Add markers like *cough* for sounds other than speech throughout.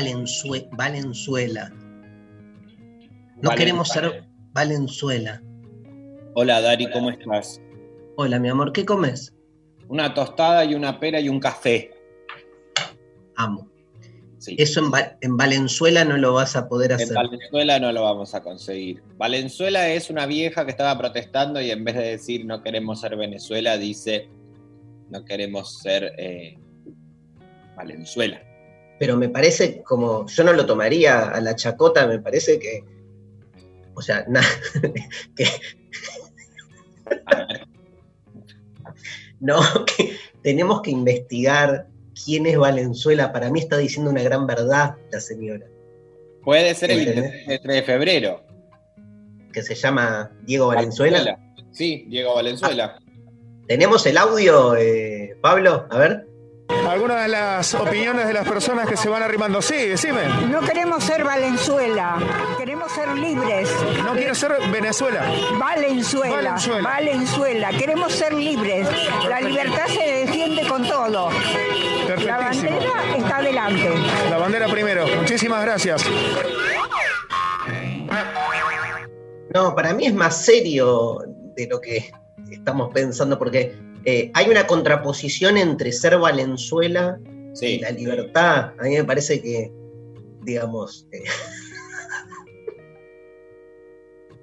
Valenzue- Valenzuela? No queremos ser Valenzuela. Hola Dari, ¿cómo estás? Hola, mi amor, ¿qué comes? Una tostada y una pera y un café. Amo. Sí. Eso en, Va- en Valenzuela no lo vas a poder En hacer. Valenzuela no lo vamos a conseguir. Valenzuela es una vieja que estaba protestando y en vez de decir no queremos ser Venezuela, dice no queremos ser eh, Valenzuela. Pero me parece como, yo no lo tomaría a la chacota, me parece que, o sea, na- *laughs* que A *laughs* ver, no, que tenemos que investigar quién es Valenzuela. Para mí está diciendo una gran verdad la señora, puede ser el ¿Entendés? 23 de febrero. que se llama Diego Valenzuela. Sí, Diego Valenzuela. ¿Tenemos el audio, eh, Pablo? A ver. Algunas de las opiniones de las personas que se van arrimando. Sí, decime. No queremos ser Valenzuela, queremos ser libres. No quiero ser Venezuela. Valenzuela, Valenzuela. Valenzuela, queremos ser libres. La libertad se defiende con todo. La bandera está adelante. La bandera primero. Muchísimas gracias. No, para mí es más serio de lo que estamos pensando, porque eh, hay una contraposición entre ser Valenzuela y la libertad. A mí me parece que, digamos, eh,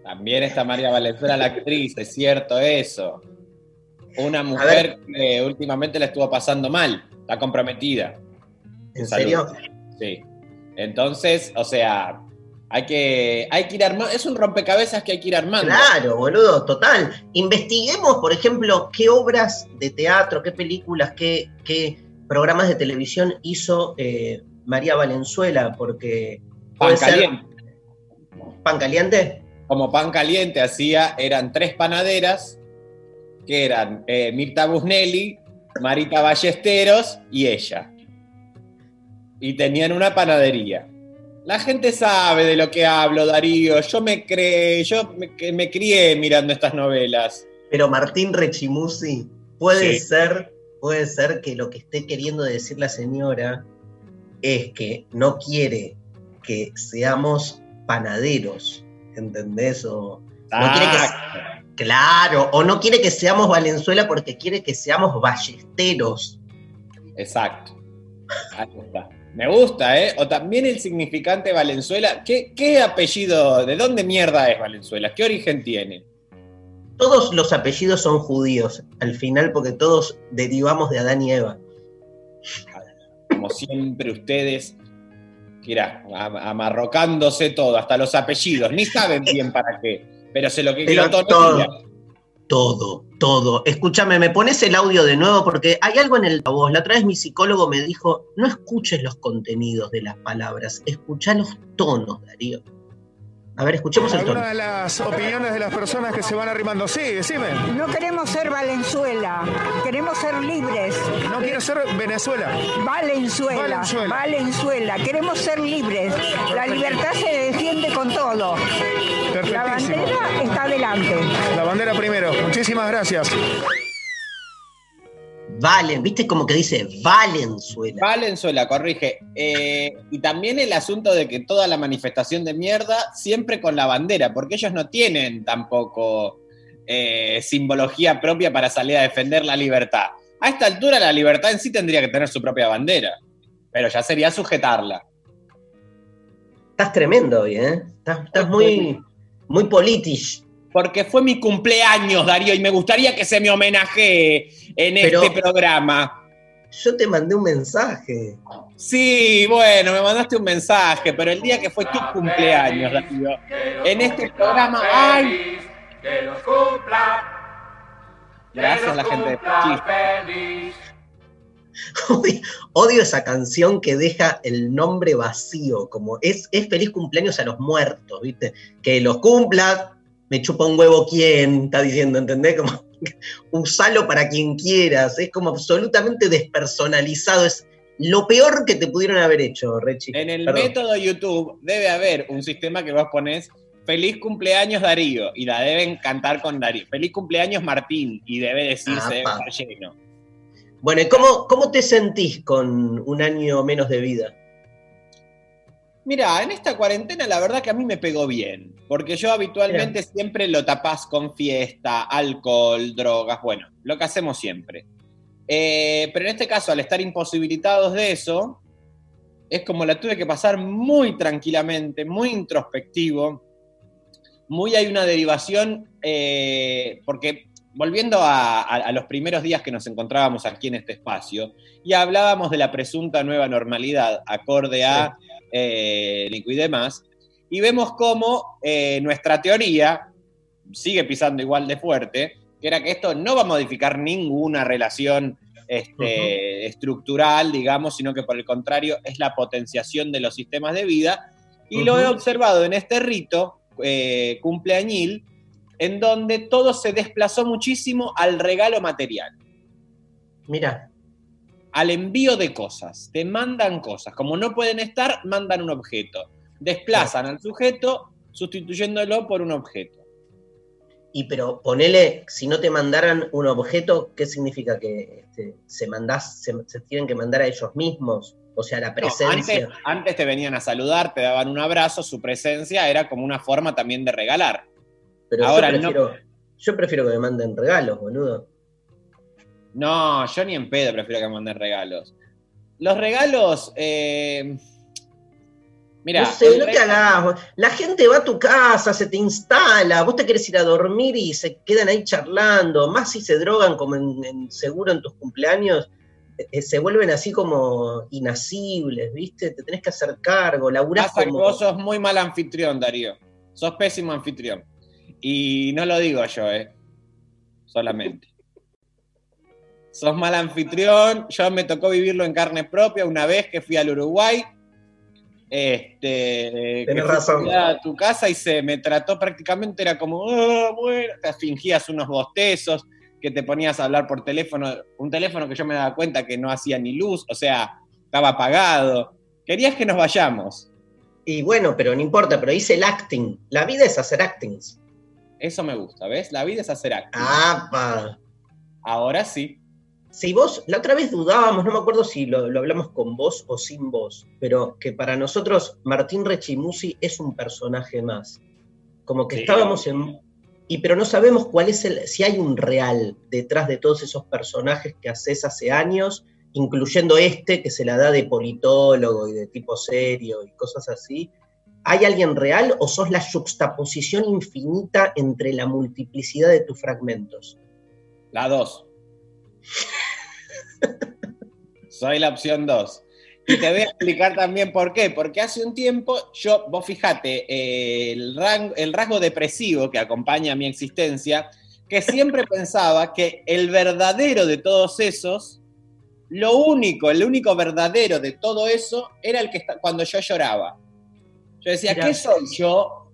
También está María Valenzuela, la actriz, es cierto eso. Una mujer que últimamente la estuvo pasando mal, está comprometida. ¿en Salud. serio? Sí. Entonces, o sea, hay que, hay que ir armando. Es un rompecabezas que hay que ir armando. Claro, boludo, total. Investiguemos, por ejemplo, qué obras de teatro, qué películas, qué, qué programas de televisión hizo eh, María Valenzuela, porque Pan ser caliente. pan caliente. Como pan caliente hacía, eran tres panaderas, que eran eh, Mirta Busnelli, Marita Ballesteros y ella. Y tenían una panadería. La gente sabe de lo que hablo, Darío. Yo me creé, yo me, me crié mirando estas novelas. Pero Martín Rechimusi, puede Sí. ser, puede ser que lo que esté queriendo decir la señora es que no quiere que seamos panaderos, ¿entendés? O no quiere que, claro, o no quiere que seamos Valenzuela porque quiere que seamos ballesteros. Exacto. Ahí está. Me gusta, ¿eh? O también el significante Valenzuela. ¿Qué, qué apellido, de dónde mierda es Valenzuela? ¿Qué origen tiene? Todos los apellidos son judíos, al final, porque todos derivamos de Adán y Eva. Como siempre ustedes, mira, am- amarrocándose todo, hasta los apellidos, ni saben bien para qué, pero se lo que glotonería. Todo, todo. Escúchame, me pones el audio de nuevo porque hay algo en el voz. La otra vez mi psicólogo me dijo, no escuches los contenidos de las palabras, escucha los tonos, Darío. A ver, escuchemos el tono. Algunas de las opiniones de las personas que se van arrimando. Sí, decime. No queremos ser Valenzuela, queremos ser libres. No quiero ser Venezuela. Valenzuela, Valenzuela. Valenzuela, queremos ser libres. La libertad se defiende con todo. La bandera está adelante. La bandera primero. Muchísimas gracias. Valen, viste como que dice Valenzuela. Valenzuela, corrige. Eh, y también el asunto de que toda la manifestación de mierda siempre con la bandera, porque ellos no tienen tampoco eh, simbología propia para salir a defender la libertad. A esta altura la libertad en sí tendría que tener su propia bandera, pero ya sería sujetarla. Estás tremendo hoy, ¿eh? Estás, estás muy, muy politisch. Porque fue mi cumpleaños, Darío, y me gustaría que se me homenajee en Pero- este programa. Yo te mandé un mensaje. Sí, bueno, me mandaste un mensaje, pero el día que fue tu cumpleaños, Darío, en este programa, ¡ay! Que los cumpla. Gracias a la gente de. Odio, odio esa canción que deja el nombre vacío, como es, es feliz cumpleaños a los muertos, ¿viste? Que los cumplas, me chupa un huevo quién, está diciendo, ¿entendés? Como *laughs* usalo para quien quieras, es como absolutamente despersonalizado, es lo peor que te pudieron haber hecho, Rechi. En el Perdón. método YouTube debe haber un sistema que vos ponés Feliz cumpleaños Darío y la deben cantar con Darío. Feliz cumpleaños Martín y debe decirse, lleno. Bueno, ¿y cómo, cómo te sentís con un año menos de vida? Mira, en esta cuarentena la verdad que a mí me pegó bien, porque yo habitualmente siempre lo tapás con fiesta, alcohol, drogas, bueno, lo que hacemos siempre. Eh, pero en este caso, al estar imposibilitados de eso, es como la tuve que pasar muy tranquilamente, muy introspectivo, muy hay una derivación, eh, porque volviendo a, a- a los primeros días que nos encontrábamos aquí en este espacio, y hablábamos de la presunta nueva normalidad acorde a eh, Nico y demás, y vemos cómo eh, nuestra teoría sigue pisando igual de fuerte, que era que esto no va a modificar ninguna relación este, estructural, digamos, sino que por el contrario es la potenciación de los sistemas de vida, y lo he observado en este rito eh, cumpleañil, en donde todo se desplazó muchísimo al regalo material Mira, al envío de cosas. Te mandan cosas. Como no pueden estar, mandan un objeto. Desplazan al sujeto sustituyéndolo por un objeto. y pero ponele, si no te mandaran un objeto, ¿qué significa que este, se mandás, se, se tienen que mandar a ellos mismos? O sea, la No, presencia. antes, antes te venían a saludar, te daban un abrazo, su presencia era como una forma también de regalar. pero ahora yo no- prefiero, yo prefiero que me manden regalos, boludo. No, yo ni en pedo prefiero que me manden regalos. Los regalos, eh, mira, no sé, no te hagas. La gente va a tu casa, se te instala, vos te querés ir a dormir y se quedan ahí charlando, más si se drogan como en, en- seguro en tus cumpleaños, eh, se vuelven así como inasibles, ¿viste? Te tenés que hacer cargo, laburás Pasa como... vos sos muy mal anfitrión, Darío. Sos pésimo anfitrión. Y no lo digo yo, ¿eh? Solamente. Sos mal anfitrión. Yo me tocó vivirlo en carne propia una vez que fui al Uruguay. Este, fui razón. a tu casa y se me trató prácticamente, era como, "Ah, bueno, te fingías unos bostezos, que te ponías a hablar por teléfono, un teléfono que yo me daba cuenta que no hacía ni luz, o sea, estaba apagado. Querías que nos vayamos. Y bueno, pero no importa, pero hice el acting. La vida es hacer actings. Eso me gusta, ¿ves? La vida es hacer acto. ¡Apa! Ahora sí. Si vos, la otra vez dudábamos, no me acuerdo si lo, lo hablamos con vos o sin vos, pero que para nosotros Martín Rechimusi es un personaje más. Como que Sí. estábamos en. Y pero no sabemos cuál es el. si hay un real detrás de todos esos personajes que haces hace años, incluyendo este que se la da de politólogo y de tipo serio y cosas así. ¿Hay alguien real o sos la juxtaposición infinita entre la multiplicidad de tus fragmentos? La 2. Soy la opción 2. Y te voy a explicar también por qué. Porque hace un tiempo, yo, vos fijate, eh, el, rasgo depresivo que acompaña a mi existencia, que siempre *laughs* pensaba que el verdadero de todos esos, lo único, el único verdadero de todo eso, era el que está, cuando yo lloraba. Yo decía, Mirá. ¿qué soy yo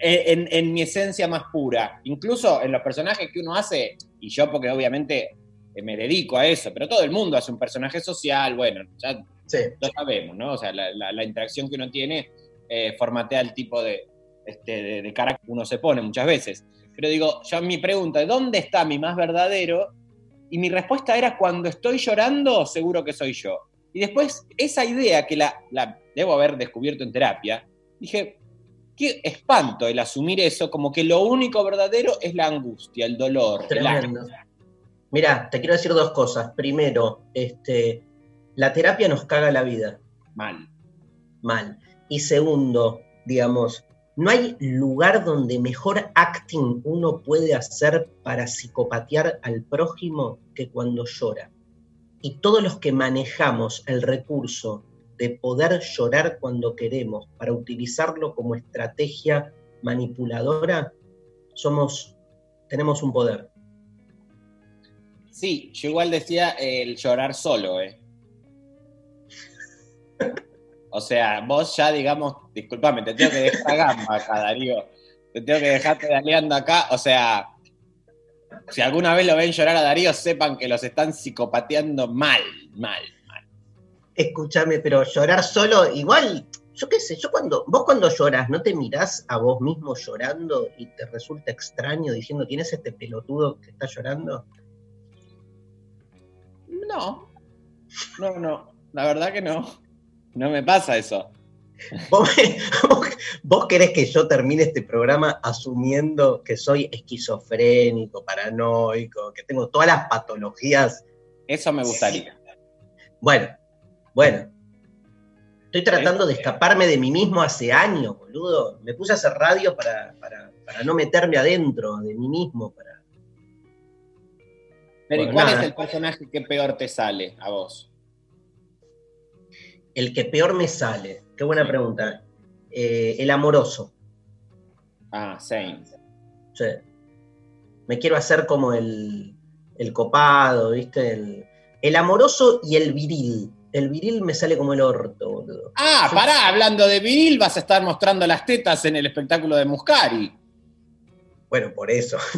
eh, en, en mi esencia más pura? Incluso en los personajes que uno hace, y yo porque obviamente me dedico a eso, pero todo el mundo hace un personaje social, bueno, ya Sí. lo sabemos, ¿no? O sea, la, la- la interacción que uno tiene eh, formatea el tipo de, este, de, de carácter que uno se pone muchas veces. Pero digo, yo mi pregunta, ¿dónde está mi más verdadero? Y mi respuesta era, cuando estoy llorando, seguro que soy yo. Y después, esa idea que la, la debo haber descubierto en terapia, dije, qué espanto el asumir eso, como que lo único verdadero es la angustia, el dolor, el Tremendo. Mira, te quiero decir dos cosas. Primero, este, la terapia nos caga la vida, mal. mal. Y segundo, digamos, no hay lugar donde mejor acting uno puede hacer para psicopatear al prójimo que cuando llora. Y todos los que manejamos el recurso de poder llorar cuando queremos para utilizarlo como estrategia manipuladora, somos, tenemos un poder. Sí, yo igual decía el llorar solo, ¿eh? O sea, vos ya, digamos, disculpame, te tengo que dejar gamba acá, Darío. Te tengo que dejar pedaleando acá. O sea, si alguna vez lo ven llorar a Darío, sepan que los están psicopateando mal, mal, mal. Escúchame, pero llorar solo, igual, yo qué sé, yo cuando, vos cuando lloras, ¿no te mirás a vos mismo llorando y te resulta extraño diciendo, ¿tienes este pelotudo que está llorando? No, no, no, la verdad que no. No me pasa eso. ¿Vos, vos- vos querés que yo termine este programa asumiendo que soy esquizofrénico, paranoico, que tengo todas las patologías? Eso me gustaría. Bueno, bueno. Estoy tratando de escaparme de mí mismo hace años, boludo. Me puse a hacer radio para, para- para no meterme adentro de mí mismo. Para... Pero ¿y cuál nada. es el personaje que peor te sale a vos? El que peor me sale. Qué buena pregunta. Eh, el amoroso. Ah, same. Sí. Me quiero hacer como el, el copado, ¿viste? El, el amoroso y el viril. El viril me sale como el orto, boludo. Ah, pará, hablando de viril, vas a estar mostrando las tetas en el espectáculo de Muscari. Bueno, por eso. *laughs*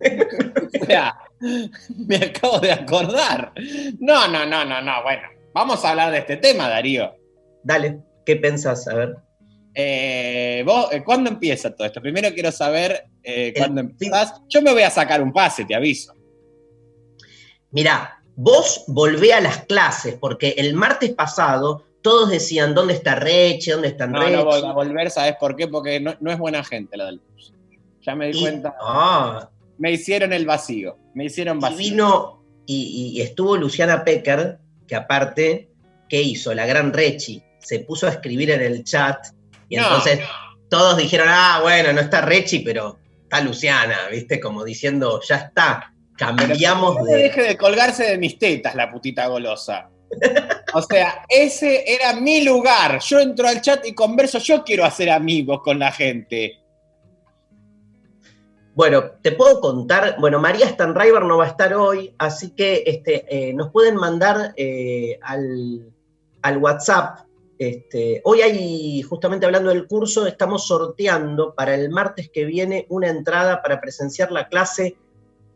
O sea, *laughs* me acabo de acordar. No, no, no, no, no. Bueno, vamos a hablar de este tema, Darío. Dale, ¿qué pensás? A ver. Eh, vos, eh, ¿Cuándo empieza todo esto? Primero quiero saber eh, cuándo empezás. Yo me voy a sacar un pase, te aviso. Mirá, vos volvé a las clases, porque el martes pasado todos decían, ¿dónde está Reche? ¿Dónde están No, Reche? no voy a volver, ¿sabes por qué? Porque no, no es buena gente la del curso. Ya me di Y- cuenta. ah, Me hicieron el vacío. Me hicieron y vacío. vino, y, y estuvo Luciana Pecker, que aparte, ¿qué hizo? La gran Rechi, se puso a escribir en el chat, y No. entonces todos dijeron, ah, bueno, no está Rechi, pero está Luciana, ¿viste? Como diciendo, ya está, cambiamos No me de... deje de colgarse de mis tetas, la putita golosa. *laughs* O sea, ese era mi lugar. Yo entro al chat y converso. Yo quiero hacer amigos con la gente. Bueno, te puedo contar, bueno, María Stanriver no va a estar hoy, así que este, eh, nos pueden mandar eh, al, al WhatsApp. Este, hoy hay, justamente hablando del curso, estamos sorteando para el martes que viene una entrada para presenciar la clase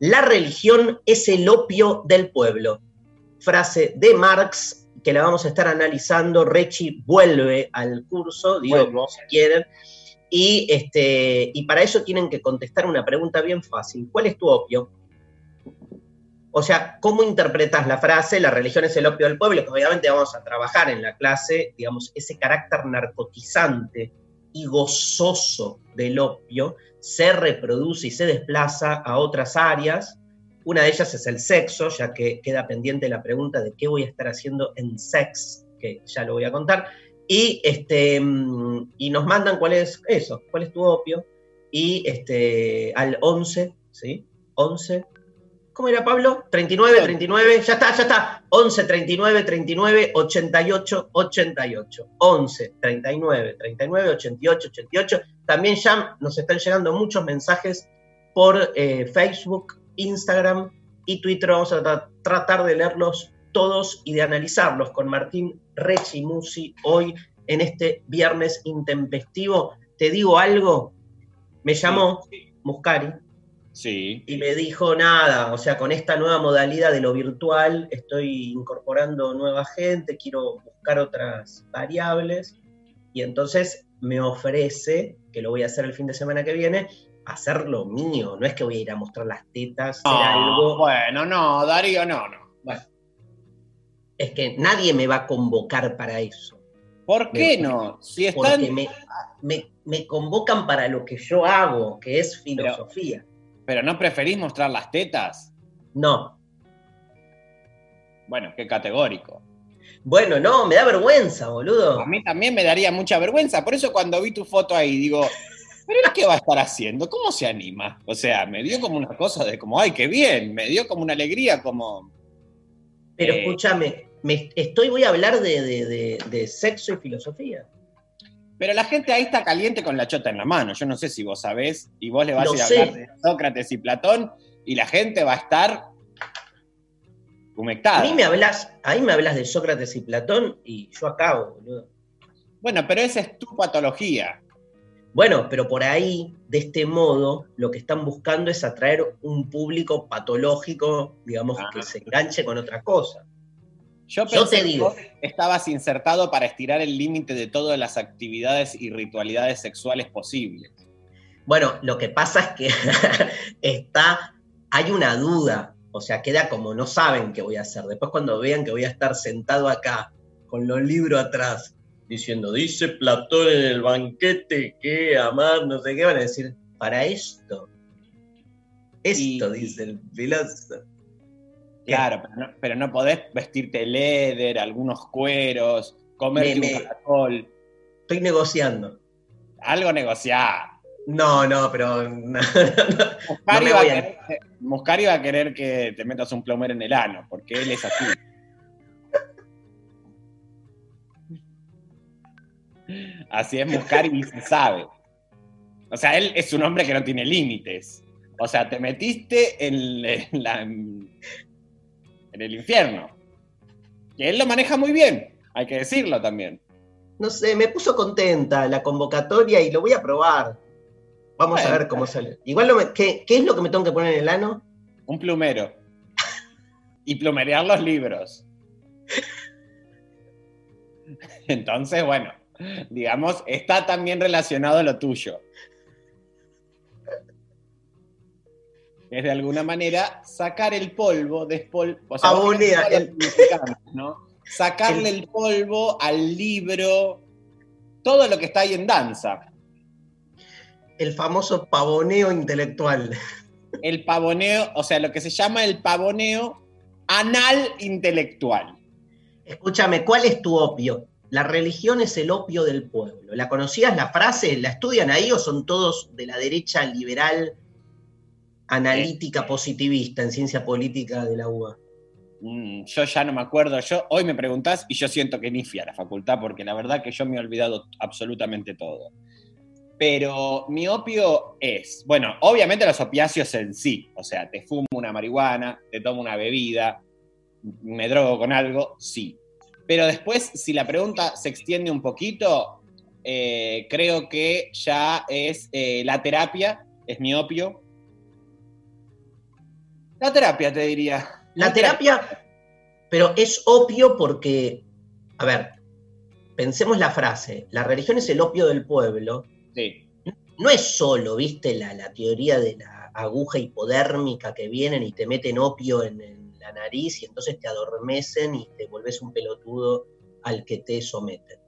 La religión es el opio del pueblo. Frase de Marx que la vamos a estar analizando. Rechi vuelve al curso, digo, si quieren. Y, este, y para eso tienen que contestar una pregunta bien fácil. ¿Cuál es tu opio? O sea, ¿cómo interpretas la frase, la religión es el opio del pueblo? Que obviamente vamos a trabajar en la clase, digamos, ese carácter narcotizante y gozoso del opio se reproduce y se desplaza a otras áreas. Una de ellas es el sexo, ya que queda pendiente la pregunta de qué voy a estar haciendo en sex, que ya lo voy a contar. Y, este, mm, y nos mandan cuál es eso, cuál es tu opio. Y este, al 11, ¿sí? 11. ¿Cómo era Pablo? 39, 39, ya está, ya está. 11, 39, 39, 88, 88. 11, 39, 39, 88, 88. También ya nos están llegando muchos mensajes por eh, Facebook, Instagram y Twitter. Vamos a tra- tratar de leerlos todos y de analizarlos con Martín Rechi Musi hoy en este viernes intempestivo. Te digo algo, me llamó Muscari Sí. y me dijo nada, o sea, con esta nueva modalidad de lo virtual estoy incorporando nueva gente, quiero buscar otras variables y entonces me ofrece, que lo voy a hacer el fin de semana que viene, hacer lo mío, no es que voy a ir a mostrar las tetas, hacer Ah, algo, Bueno, no, Darío, no, no. Es que nadie me va a convocar para eso, ¿Por qué Me- no? Si están. porque me, me, me convocan para lo que yo hago, que es filosofía. Pero no preferís mostrar las tetas. No, Bueno, qué categórico. bueno, no, me da vergüenza, boludo. A mí también me daría mucha vergüenza. Por eso cuando vi tu foto ahí, digo, Pero él qué va a estar haciendo? ¿Cómo se anima? O sea, me dio como una cosa de como, ay, qué bien, me dio como una alegría, como... Pero Eh. escúchame, me, estoy, voy a hablar de, de- de- de sexo y filosofía. Pero la gente ahí está caliente con la chota en la mano. Yo no sé si vos sabés, y vos le vas Lo a ir a hablar de Sócrates y Platón, y la gente va a estar A humectada. mí me hablas, a mí me hablas de Sócrates y Platón y yo acabo, boludo. Bueno, pero esa es tu patología. Bueno, pero por ahí, de este modo, lo que están buscando es atraer un público patológico, digamos, Ah. que se enganche con otra cosa. Yo, Yo pensé te que digo. vos estabas insertado para estirar el límite de todas las actividades y ritualidades sexuales posibles. Bueno, lo que pasa es que *laughs* está, hay una duda, o sea, queda como no saben qué voy a hacer. Después cuando vean que voy a estar sentado acá, con los libros atrás, diciendo, dice Platón en el banquete que amar, no sé qué, van a decir, para esto. Esto, Y- dice el filósofo. Claro, pero no, pero no podés vestirte leather, algunos cueros, comerte Me- me- un caracol, Estoy negociando. algo negociar. No, no, pero... *laughs* no. Muscari, va a querer, Muscari va a querer que te metas un plomero en el ano, porque él es así. Así es Muscari y se sabe. O sea, él es un hombre que no tiene límites. O sea, te metiste en, en la- en el infierno. Que él lo maneja muy bien, hay que decirlo también. No sé, me puso contenta la convocatoria y lo voy a probar. Vamos a ver cómo sale. Igual, me- ¿qué, qué es lo que me tengo que poner en el ano? Un plumero. *laughs* Y plumerear los libros. *laughs* Entonces, bueno, digamos, está también relacionado a lo tuyo. Es de alguna manera sacar el polvo, despol... o sea, el- ¿no? Sacarle el polvo al libro, todo lo que está ahí en danza. El famoso pavoneo intelectual. El pavoneo, o sea, lo que se llama el pavoneo anal intelectual. Escúchame, ¿cuál es tu opio? La religión es el opio del pueblo. ¿La conocías la frase? ¿La estudian ahí o son todos de la derecha liberal, analítica, positivista en ciencia política de la UBA? Mm, yo ya no me acuerdo. Yo hoy me preguntás y yo siento que ni fui a la facultad porque la verdad que yo me he olvidado absolutamente todo. Pero mi opio es, bueno, obviamente los opiáceos en sí, o sea, te fumo una marihuana, te tomo una bebida, me drogo con algo, sí. Pero después, si la pregunta se extiende un poquito, eh, creo que ya es eh, la terapia, es mi opio. La terapia, te diría. La terapia, pero es opio porque, a ver, pensemos la frase, la religión es el opio del pueblo, Sí. no es solo, viste, la, la teoría de la aguja hipodérmica que vienen y te meten opio en, en la nariz y entonces te adormecen y te volvés un pelotudo al que te someten.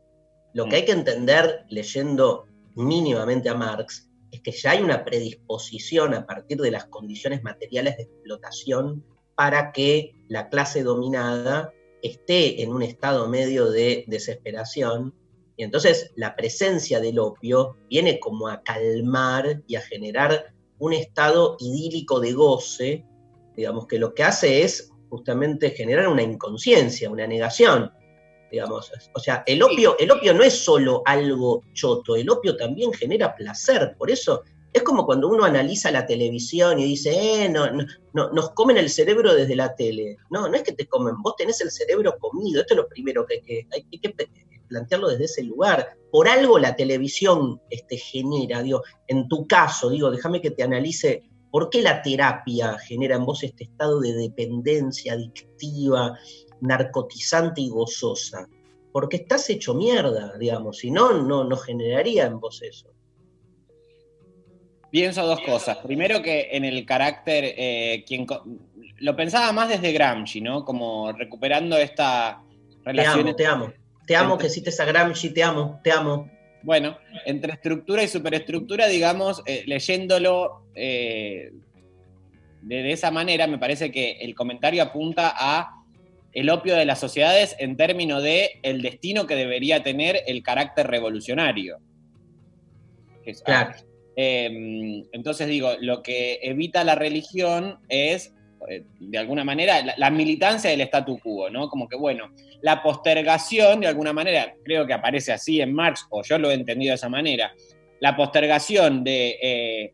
Lo que hay que entender leyendo mínimamente a Marx es que ya hay una predisposición a partir de las condiciones materiales de explotación para que la clase dominada esté en un estado medio de desesperación. Y entonces la presencia del opio viene como a calmar y a generar un estado idílico de goce, digamos que lo que hace es justamente generar una inconsciencia, una negación, digamos. O sea, el opio, el opio no es solo algo choto, el opio también genera placer, por eso es como cuando uno analiza la televisión y dice, eh, no, no, no, nos comen el cerebro desde la tele. No, no es que te comen, vos tenés el cerebro comido, esto es lo primero que hay que, hay que plantearlo desde ese lugar. Por algo la televisión este, genera, digo, en tu caso, digo, déjame que te analice por qué la terapia genera en vos este estado de dependencia adictiva, narcotizante y gozosa. Porque estás hecho mierda, digamos, si no, no, no generaría en vos eso. Pienso dos cosas. Primero que en el carácter, eh, quien lo pensaba más desde Gramsci, ¿no? Como recuperando esta Te relación amo, te amo. Te amo Entre- que cites a Gramsci, te amo, te amo. Bueno, entre estructura y superestructura, digamos, eh, leyéndolo eh, de, de esa manera, me parece que el comentario apunta a el opio de las sociedades en términos de el destino que debería tener el carácter revolucionario. Es- Claro. Eh, entonces digo, lo que evita la religión es, eh, de alguna manera, la, la militancia del statu quo, ¿no? Como que, bueno, la postergación, de alguna manera, creo que aparece así en Marx, o yo lo he entendido de esa manera, la postergación de, eh,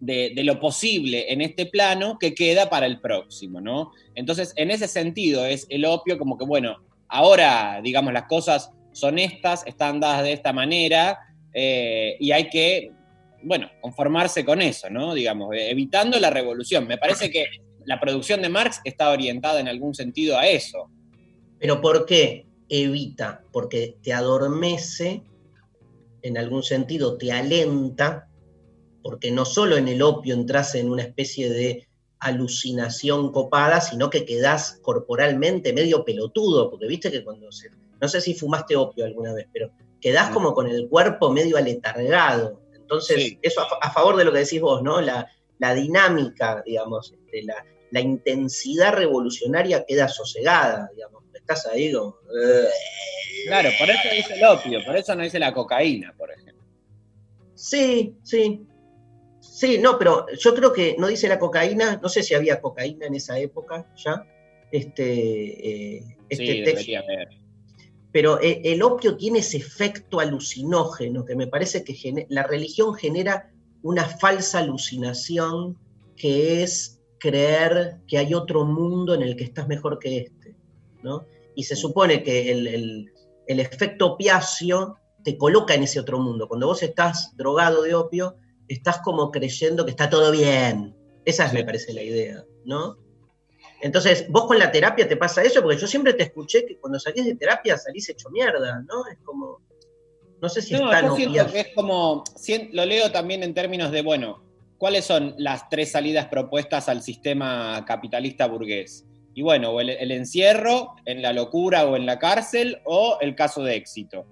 de, lo posible en este plano que queda para el próximo, ¿no? Entonces, en ese sentido, es el opio como que, bueno, ahora, digamos, las cosas son estas, están dadas de esta manera, eh, y hay que, bueno, conformarse con eso, ¿no? Digamos, eh, evitando la revolución. Me parece que la producción de Marx está orientada en algún sentido a eso. Pero ¿por qué evita? Porque te adormece, en algún sentido te alenta, porque no solo en el opio entras en una especie de alucinación copada, sino que quedás corporalmente medio pelotudo, porque viste que cuando se... No sé si fumaste opio alguna vez, pero quedás como con el cuerpo medio aletargado. Entonces, Sí. eso a, fa- a favor de lo que decís vos, ¿no? La, la dinámica, digamos, este, la, la intensidad revolucionaria queda sosegada, digamos. Estás ahí como... Claro, por eso dice el opio, por eso no dice la cocaína, por ejemplo. Sí, sí. Sí, no, pero yo creo que no dice la cocaína, no sé si había cocaína en esa época ya, este, eh, este sí, texto, haber. pero eh, el opio tiene ese efecto alucinógeno que me parece que la religión genera una falsa alucinación que es creer que hay otro mundo en el que estás mejor que este, ¿no? Y se supone que el, el- el efecto opiáceo te coloca en ese otro mundo. Cuando vos estás drogado de opio, estás como creyendo que está todo bien. Esa es, me parece, la idea, ¿no? Entonces, vos con la terapia te pasa eso, porque yo siempre te escuché que cuando salís de terapia salís hecho mierda, ¿no? Es como. No sé si No, está yo no siento que es como, lo leo también en términos de, bueno, ¿cuáles son las tres salidas propuestas al sistema capitalista burgués? Y bueno, o el, el encierro, en la locura o en la cárcel, o el caso de éxito.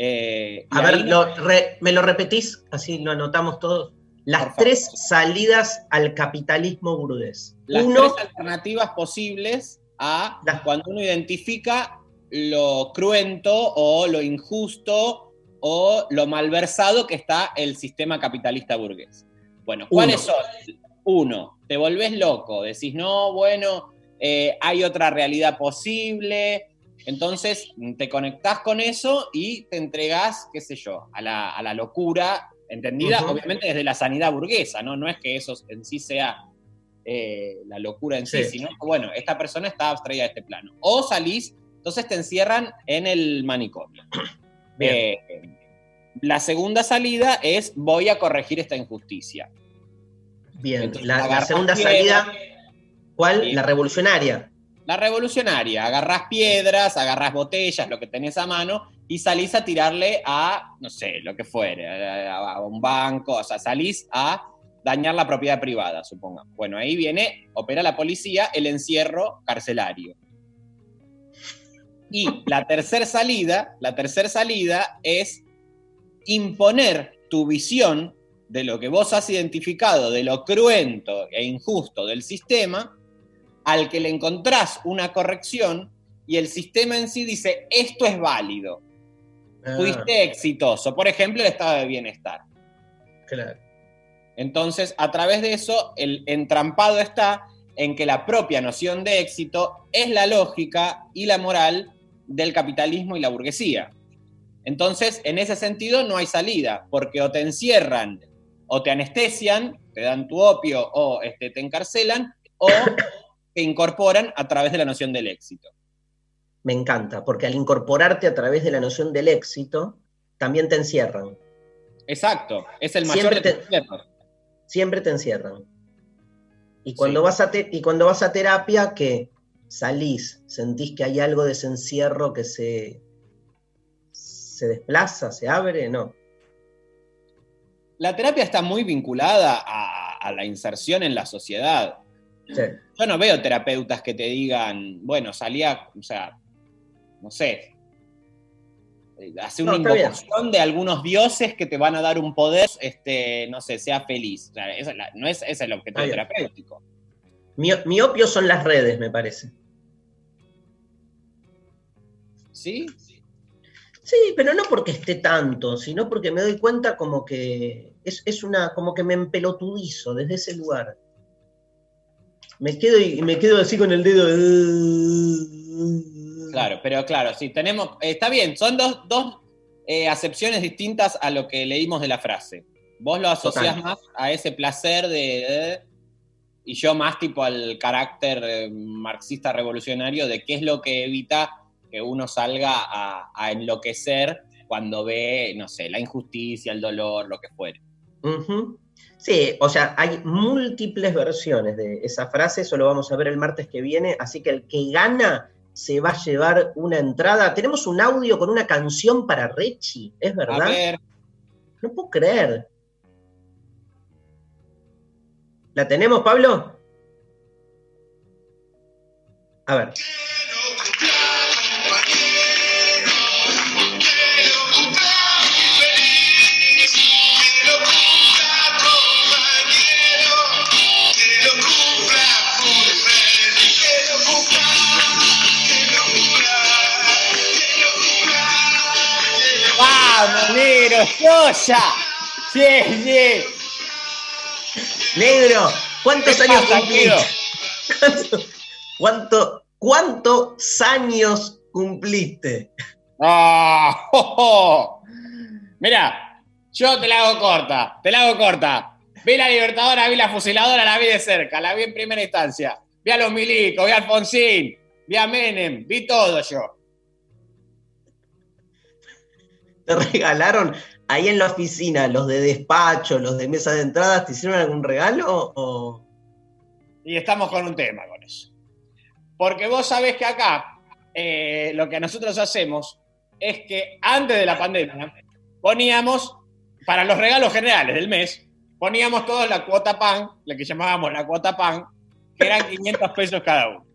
Eh, A ver, ahí no- lo re- ¿me lo repetís? Así lo anotamos todos. Las tres salidas al capitalismo burgués. las Uno, tres alternativas posibles a Las- cuando uno identifica lo cruento o lo injusto o lo malversado que está el sistema capitalista burgués. Bueno, ¿cuáles Uno. son? Uno, te volvés loco, decís, no, bueno, eh, hay otra realidad posible, entonces te conectás con eso y te entregás, qué sé yo, a la, a la locura, entendida obviamente desde la sanidad burguesa, ¿no? No es que eso en sí sea eh, la locura en sí, Sí. sino que, bueno, esta persona está abstraída de este plano. O salís, entonces te encierran en el manicomio. *clears throat* Bien. Eh, la segunda salida es voy a corregir esta injusticia. bien. Entonces, La, segunda piedra, salida, ¿cuál? La revolucionaria. La revolucionaria, agarrás piedras, agarrás botellas, lo que tenés a mano, y salís a tirarle a, no sé, lo que fuere, a, un banco, o sea, salís a dañar la propiedad privada, supongamos. Bueno, ahí viene, opera la policía, el encierro carcelario. Y la tercera salida, la tercera salida es imponer tu visión de lo que vos has identificado, de lo cruento e injusto del sistema, al que le encontrás una corrección y el sistema en sí dice, esto es válido, Ah, fuiste exitoso, por ejemplo, el estado de bienestar. claro. Entonces, a través de eso, el entrampado está en que la propia noción de éxito es la lógica y la moral del capitalismo y la burguesía. Entonces, en ese sentido, no hay salida, porque o te encierran, o te anestesian, te dan tu opio, o este, te encarcelan, o te incorporan a través de la noción del éxito. Me encanta, porque al incorporarte a través de la noción del éxito, también te encierran. Exacto, es el mayor Siempre te- tus encierros. Siempre te encierran. Y cuando, Sí. vas a te- y cuando vas a terapia, que salís, sentís que hay algo de ese encierro que se, se desplaza, se abre, no. La terapia está muy vinculada a, a la inserción en la sociedad. Sí. Yo no veo terapeutas que te digan, bueno, salía, o sea, no sé, eh, hace una No, invocación de algunos dioses que te van a dar un poder, este, no sé, sea feliz. O sea, esa es la- no es, ese es el objetivo terapéutico. Mi, mi opio son las redes, me parece. ¿Sí? Sí, pero no porque esté tanto, sino porque me doy cuenta como que es, es una, como que me empelotudizo desde ese lugar. Me quedo y me quedo así con el dedo. Claro, pero claro, sí, tenemos. está bien, son dos, dos eh, acepciones distintas a lo que leímos de la frase. Vos lo asociás Total. más a ese placer de. y yo más tipo al carácter eh, marxista revolucionario de qué es lo que evita que uno salga a, a enloquecer cuando ve, no sé, la injusticia, el dolor, lo que fuere. Ujú. Sí, o sea, hay múltiples versiones de esa frase, eso lo vamos a ver el martes que viene, así que el que gana se va a llevar una entrada. Tenemos un audio con una canción para Rechi, ¿es A verdad? ver, No puedo creer. ¿La tenemos, Pablo? A ver. ¡Soya! ¡Sí, sí! Negro, ¿cuántos ¿Qué años pasa, cumpliste? ¿Cuánto, ¿Cuántos años cumpliste? ¡Ah! ¡Oh, oh! Mira, yo te la hago corta, te la hago corta. Vi la Libertadora, vi la fusiladora, la vi de cerca, la vi en primera instancia. Vi a los milicos, vi a Alfonsín, vi a Menem, vi todo yo. ¿Te *laughs* regalaron ahí en la oficina los de despacho, los de mesa de entradas? ¿Te hicieron algún regalo? O... Y estamos con un tema con eso. Porque vos sabés que acá eh, lo que nosotros hacemos es que antes de la pandemia poníamos, para los regalos generales del mes, poníamos todos la cuota pan, la que llamábamos la cuota pan, que eran *laughs* 500 pesos cada uno.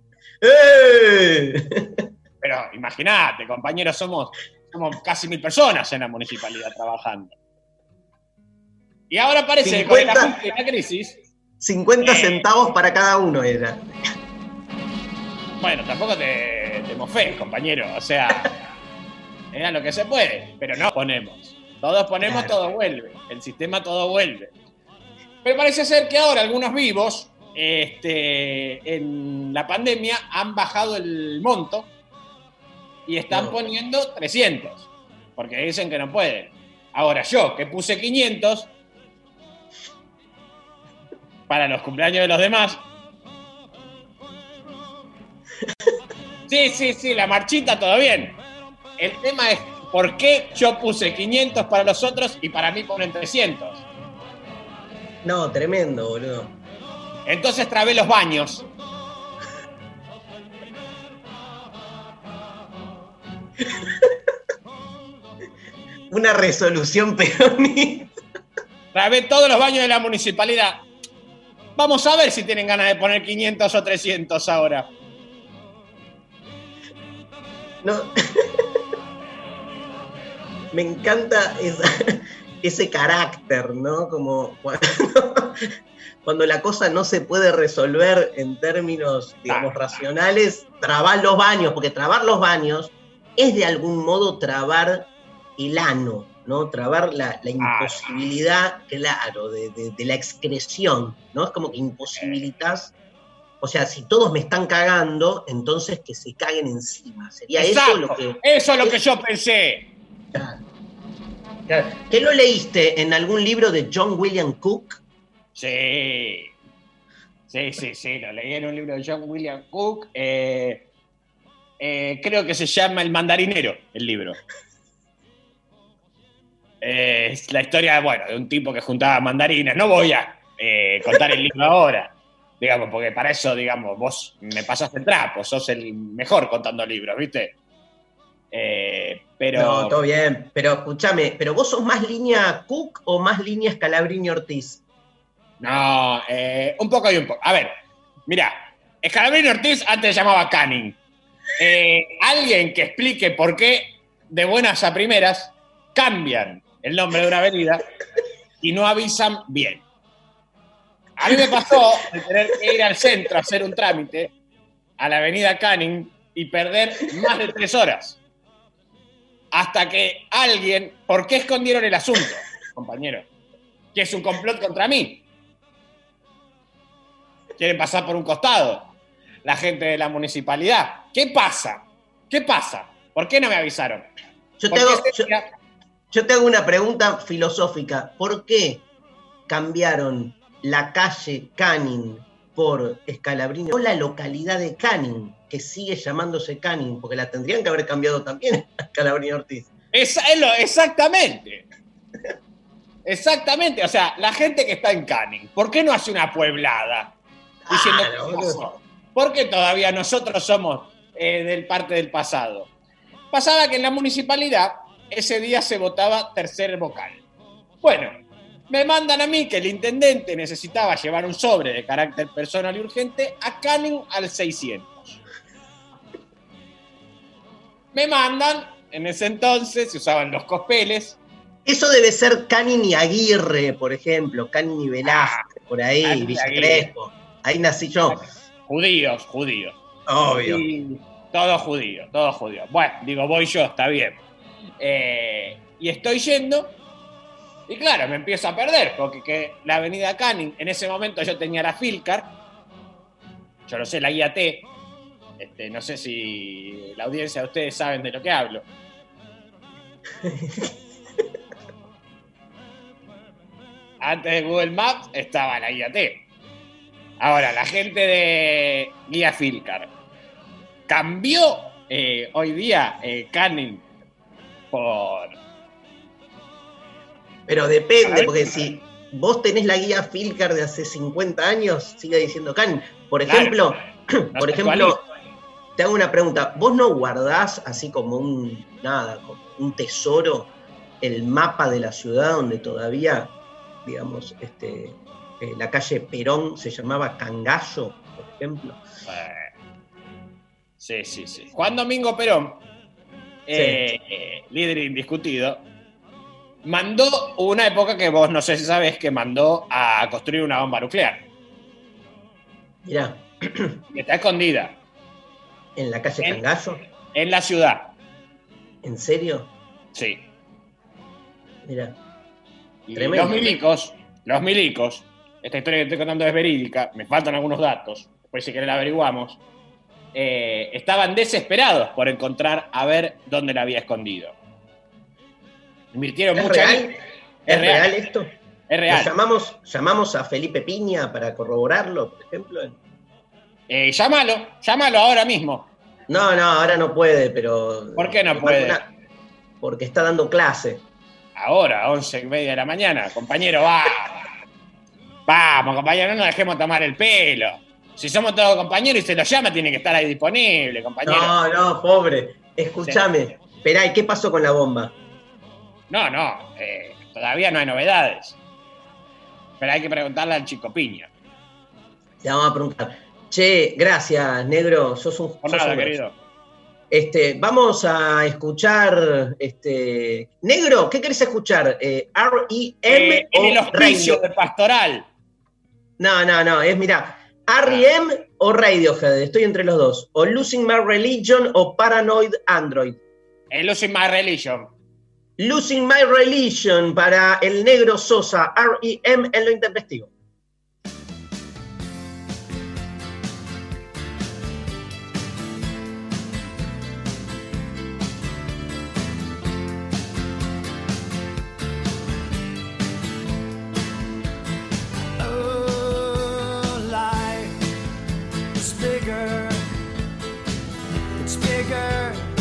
¡Eh! Pero imagínate, compañeros, somos, somos casi mil personas en la municipalidad trabajando. Y ahora parece que con el 50. ajuste y la crisis, 50 Eh. centavos para cada uno era. bueno, tampoco te, te mofés, compañero. O sea, era lo que se puede, pero no ponemos. Todos ponemos, Claro. todo vuelve. El sistema todo vuelve. Pero parece ser que ahora algunos vivos, este, en la pandemia, han bajado el monto y están No. poniendo 300, porque dicen que no pueden. Ahora yo, que puse 500 para los cumpleaños de los demás. *laughs* Sí, sí, sí, la marchita todo bien. El tema es por qué yo puse 500 para los otros y para mí ponen 300. No, tremendo, boludo. Entonces trabé los baños. Una resolución peronista. Trabé todos los baños de la municipalidad. Vamos a ver si tienen ganas de poner 500 o 300 ahora. No. Me encanta esa- ese carácter, ¿no? Como cuando, cuando la cosa no se puede resolver en términos, digamos, racionales, trabar los baños, porque trabar los baños es de algún modo trabar el ano, ¿no? Trabar la, la imposibilidad, claro, de, de- de la excreción, ¿no? Es como que imposibilitas. O sea, si todos me están cagando, entonces que se caguen encima. Sería eso lo que. Eso es lo que yo pensé. Claro. Claro. ¿Qué lo leíste en algún libro de John William Cook? Sí. Sí, sí, sí. Lo leí en un libro de John William Cook. eh, eh, creo que se llama El mandarinero, el libro. Eh, es la historia, bueno, de un tipo que juntaba mandarinas. No voy a eh, contar el libro ahora, digamos, porque para eso, digamos, vos me pasaste el trapo, sos el mejor contando libros, ¿viste? Pero No, todo bien. Pero escúchame, ¿pero vos sos más línea Cook o más línea Scalabrini Ortiz? No, un poco y un poco. A ver, mira, Escalabrini Ortiz antes se llamaba Canning. Eh, alguien que explique por qué de buenas a primeras cambian el nombre de una avenida y no avisan bien. A mí me pasó de tener que ir al centro a hacer un trámite a la avenida Canning y perder más de tres horas. hasta que alguien, ¿por qué escondieron el asunto, compañero? Que es un complot contra mí. Quieren pasar por un costado la gente de la municipalidad. ¿Qué pasa? ¿Qué pasa? ¿Por qué no me avisaron? Yo ¿Por te, hago, ese yo- día- yo te hago una pregunta filosófica. ¿Por qué cambiaron la calle Canning por Escalabrini o la localidad de Canning, que sigue llamándose Canning? Porque la tendrían que haber cambiado también *laughs* a Escalabrini Ortiz. Esa- es lo- exactamente. Exactamente. O sea, la gente que está en Canning, ¿por qué no hace una pueblada? Diciendo, ¿qué boludo. pasó? ¿Por qué todavía nosotros somos eh, del parte del pasado? Pasaba que en la municipalidad ese día se votaba tercer vocal. Bueno, me mandan a mí que el intendente necesitaba llevar un sobre de carácter personal y urgente a Canning al 600. Me mandan, en ese entonces se usaban los cospeles, Eso debe ser Canning y Aguirre, por ejemplo, Canning y Velázquez, por ahí, y Villa. Crespo. Ahí nací yo, judíos, judíos. Obvio. Y todo judío, todo judío. Bueno, digo, voy yo, está bien. Eh, y estoy yendo, y claro, me empiezo a perder, porque que la avenida Canning, en ese momento yo tenía la Filcar, yo no sé, la guía T, este, no sé si la audiencia de ustedes saben de lo que hablo. *laughs* Antes de Google Maps estaba la guía T. Ahora, la gente de Guía Filcar cambió eh, hoy día eh, Canning por. Pero depende, porque si vos tenés la guía Filcar de hace 50 años, sigue diciendo Canning. Por Claro, ejemplo, no *clears throat* por ejemplo, te hago una pregunta. ¿Vos no guardás así como un nada, como un tesoro, el mapa de la ciudad donde todavía, digamos, este, eh, la calle Perón se llamaba Cangallo, por ejemplo? Eh, Sí, sí, sí. Juan Domingo Perón, eh, líder indiscutido, mandó una época que vos no sé si sabés que mandó a construir una bomba nuclear. Mirá, que Está escondida en la calle En- Cangallo, en la ciudad. ¿en serio? Sí. Y Tremendo. los milicos, los milicos, esta historia que estoy contando es verídica, me faltan algunos datos, después si querés la averiguamos, eh, estaban desesperados por encontrar a ver dónde la había escondido. Invirtieron ¿Es mucha real? ¿Es real. real esto? Es ¿Lo real. llamamos, llamamos a Felipe Piña para corroborarlo, por ejemplo? Eh, llámalo, llámalo ahora mismo. No, no, ahora no puede, pero. ¿Por qué no puede? una- porque está dando clase. Ahora, once y media de la mañana. Compañero, va. Vamos, compañero, no nos dejemos tomar el pelo. Si somos todos compañeros y se lo llama, tiene que estar ahí disponible, compañero. No, no, pobre. Escúchame. Esperá, ¿y qué pasó con la bomba? No, no, eh, todavía no hay novedades. Pero hay que preguntarle al chico Piña. Le vamos a preguntar. Che, gracias, negro. Sos un. Por sos nada, un grosso. querido. Este, vamos a escuchar. Este, negro, ¿qué querés escuchar? Eh, ¿R-E-M Eh, en el o hospicio Radio? de pastoral. No, no, no, es mira, R.E.M. o Radiohead, estoy entre los dos. O Losing My Religion o Paranoid Android. El Losing My Religion. Losing My Religion para el negro Sosa, R.E.M. en lo intempestivo. It's bigger.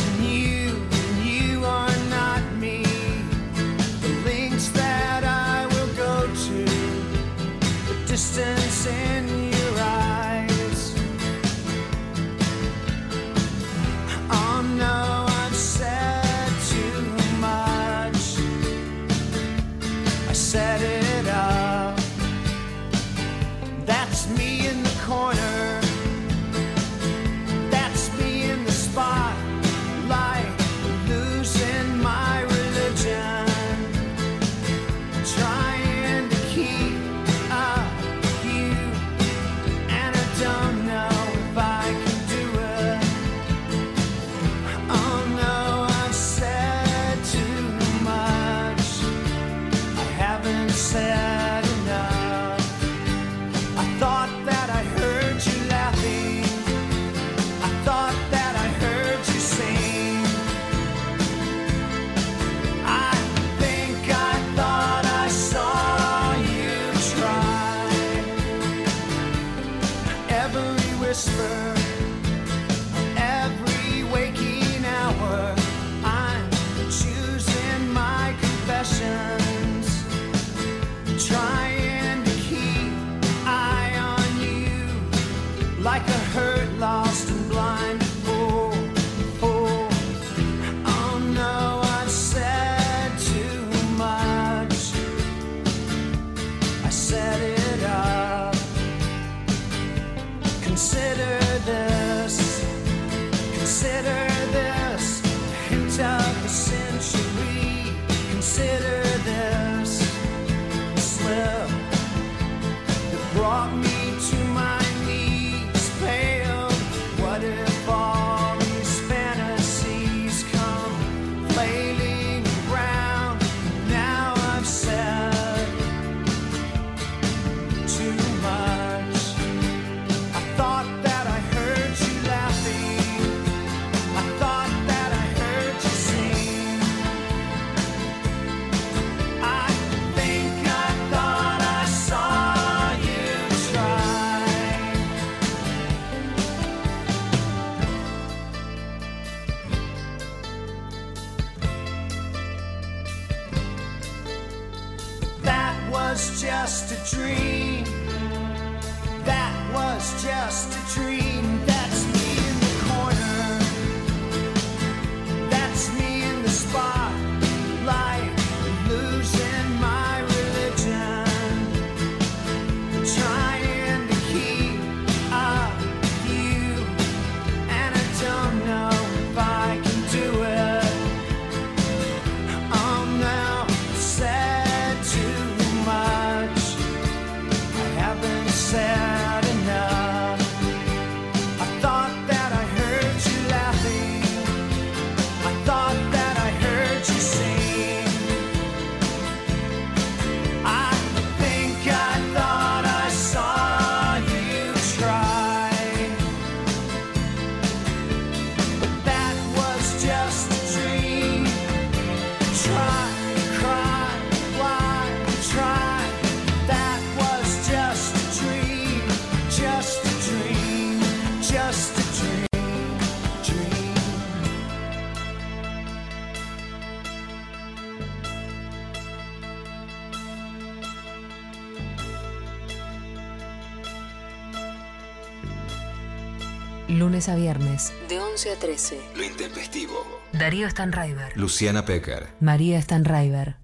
Lunes a viernes, de 11 a 13. Lo intempestivo. Darío Stanraiver. Luciana Pecker. María Stanraiver.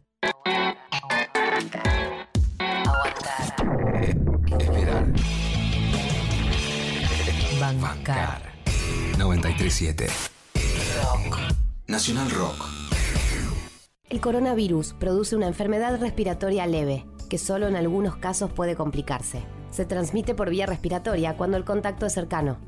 Esperar. Bancar. 937. Nacional Rock. El coronavirus produce una enfermedad respiratoria leve, que solo en algunos casos puede complicarse. Se transmite por vía respiratoria cuando el contacto es cercano.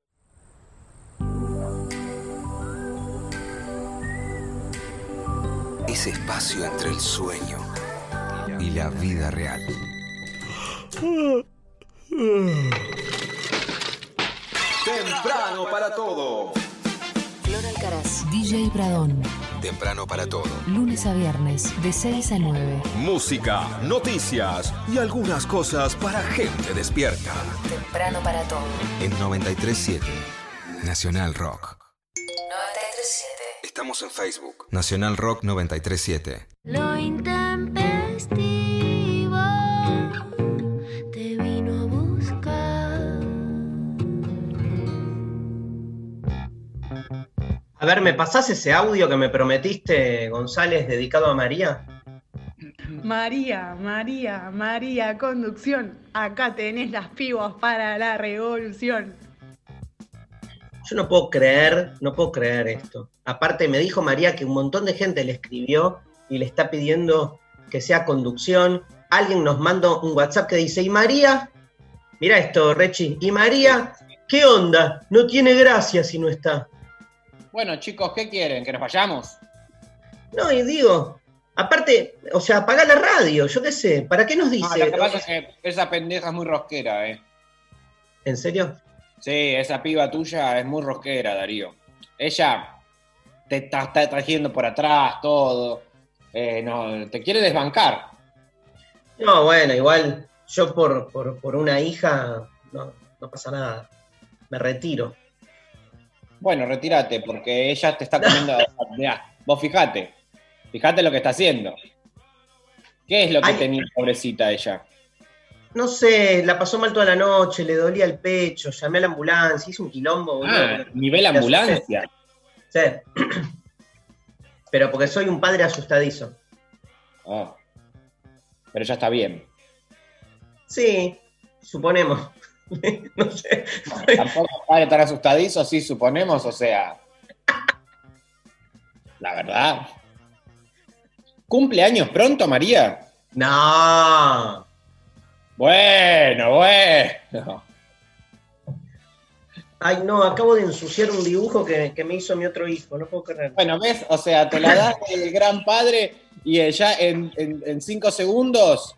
Ese espacio entre el sueño y la vida real. Temprano para todo. Flor Alcaraz. DJ Bradón. Temprano para todo. Lunes a viernes, de 6 a 9. Música, noticias y algunas cosas para gente despierta. Temprano para todo. En 937. Nacional Rock. 937. Estamos en Facebook. Nacional Rock 937. Lo intempestivo te vino a buscar. A ver, ¿me pasás ese audio que me prometiste, González, dedicado a María? María, María, María, conducción. Acá tenés las pibas para la revolución. Yo no puedo creer, no puedo creer esto. Aparte, me dijo María que un montón de gente le escribió y le está pidiendo que sea conducción. Alguien nos mandó un WhatsApp que dice, ¿y María? Mira esto, Rechi. ¿Y María? ¿Qué onda? No tiene gracia si no está. Bueno, chicos, ¿qué quieren? ¿Que nos vayamos? No, y digo, aparte, o sea, apaga la radio, yo qué sé, ¿para qué nos No, dice? lo que pasa es que esa pendeja es muy rosquera, ¿eh? ¿En serio? Sí, esa piba tuya es muy rosquera, Darío. Ella te está, está trayendo por atrás todo. Eh, no, te quiere desbancar. No, bueno, igual yo por, por, por una hija no, no pasa nada. Me retiro. Bueno, retírate, porque ella te está comiendo. *laughs* Mirá, vos fijate. Fijate lo que está haciendo. ¿Qué es lo que Ay. tenía pobrecita ella? No sé, la pasó mal toda la noche, le dolía el pecho, llamé a la ambulancia, hice un quilombo. Ah, nivel ambulancia. Sí. *clears throat* Pero porque soy un padre asustadizo. Ah. Pero ya está bien. Sí, suponemos. *laughs* no sé. Tampoco padre tan asustadizo, sí, suponemos, o sea. La verdad. ¿Cumple años pronto, María? No. Bueno, bueno. Ay, no, acabo de ensuciar un dibujo que, que me hizo mi otro hijo, no puedo creer. Bueno, ¿ves? O sea, te la das *laughs* el gran padre y eh, ya en, en- en cinco segundos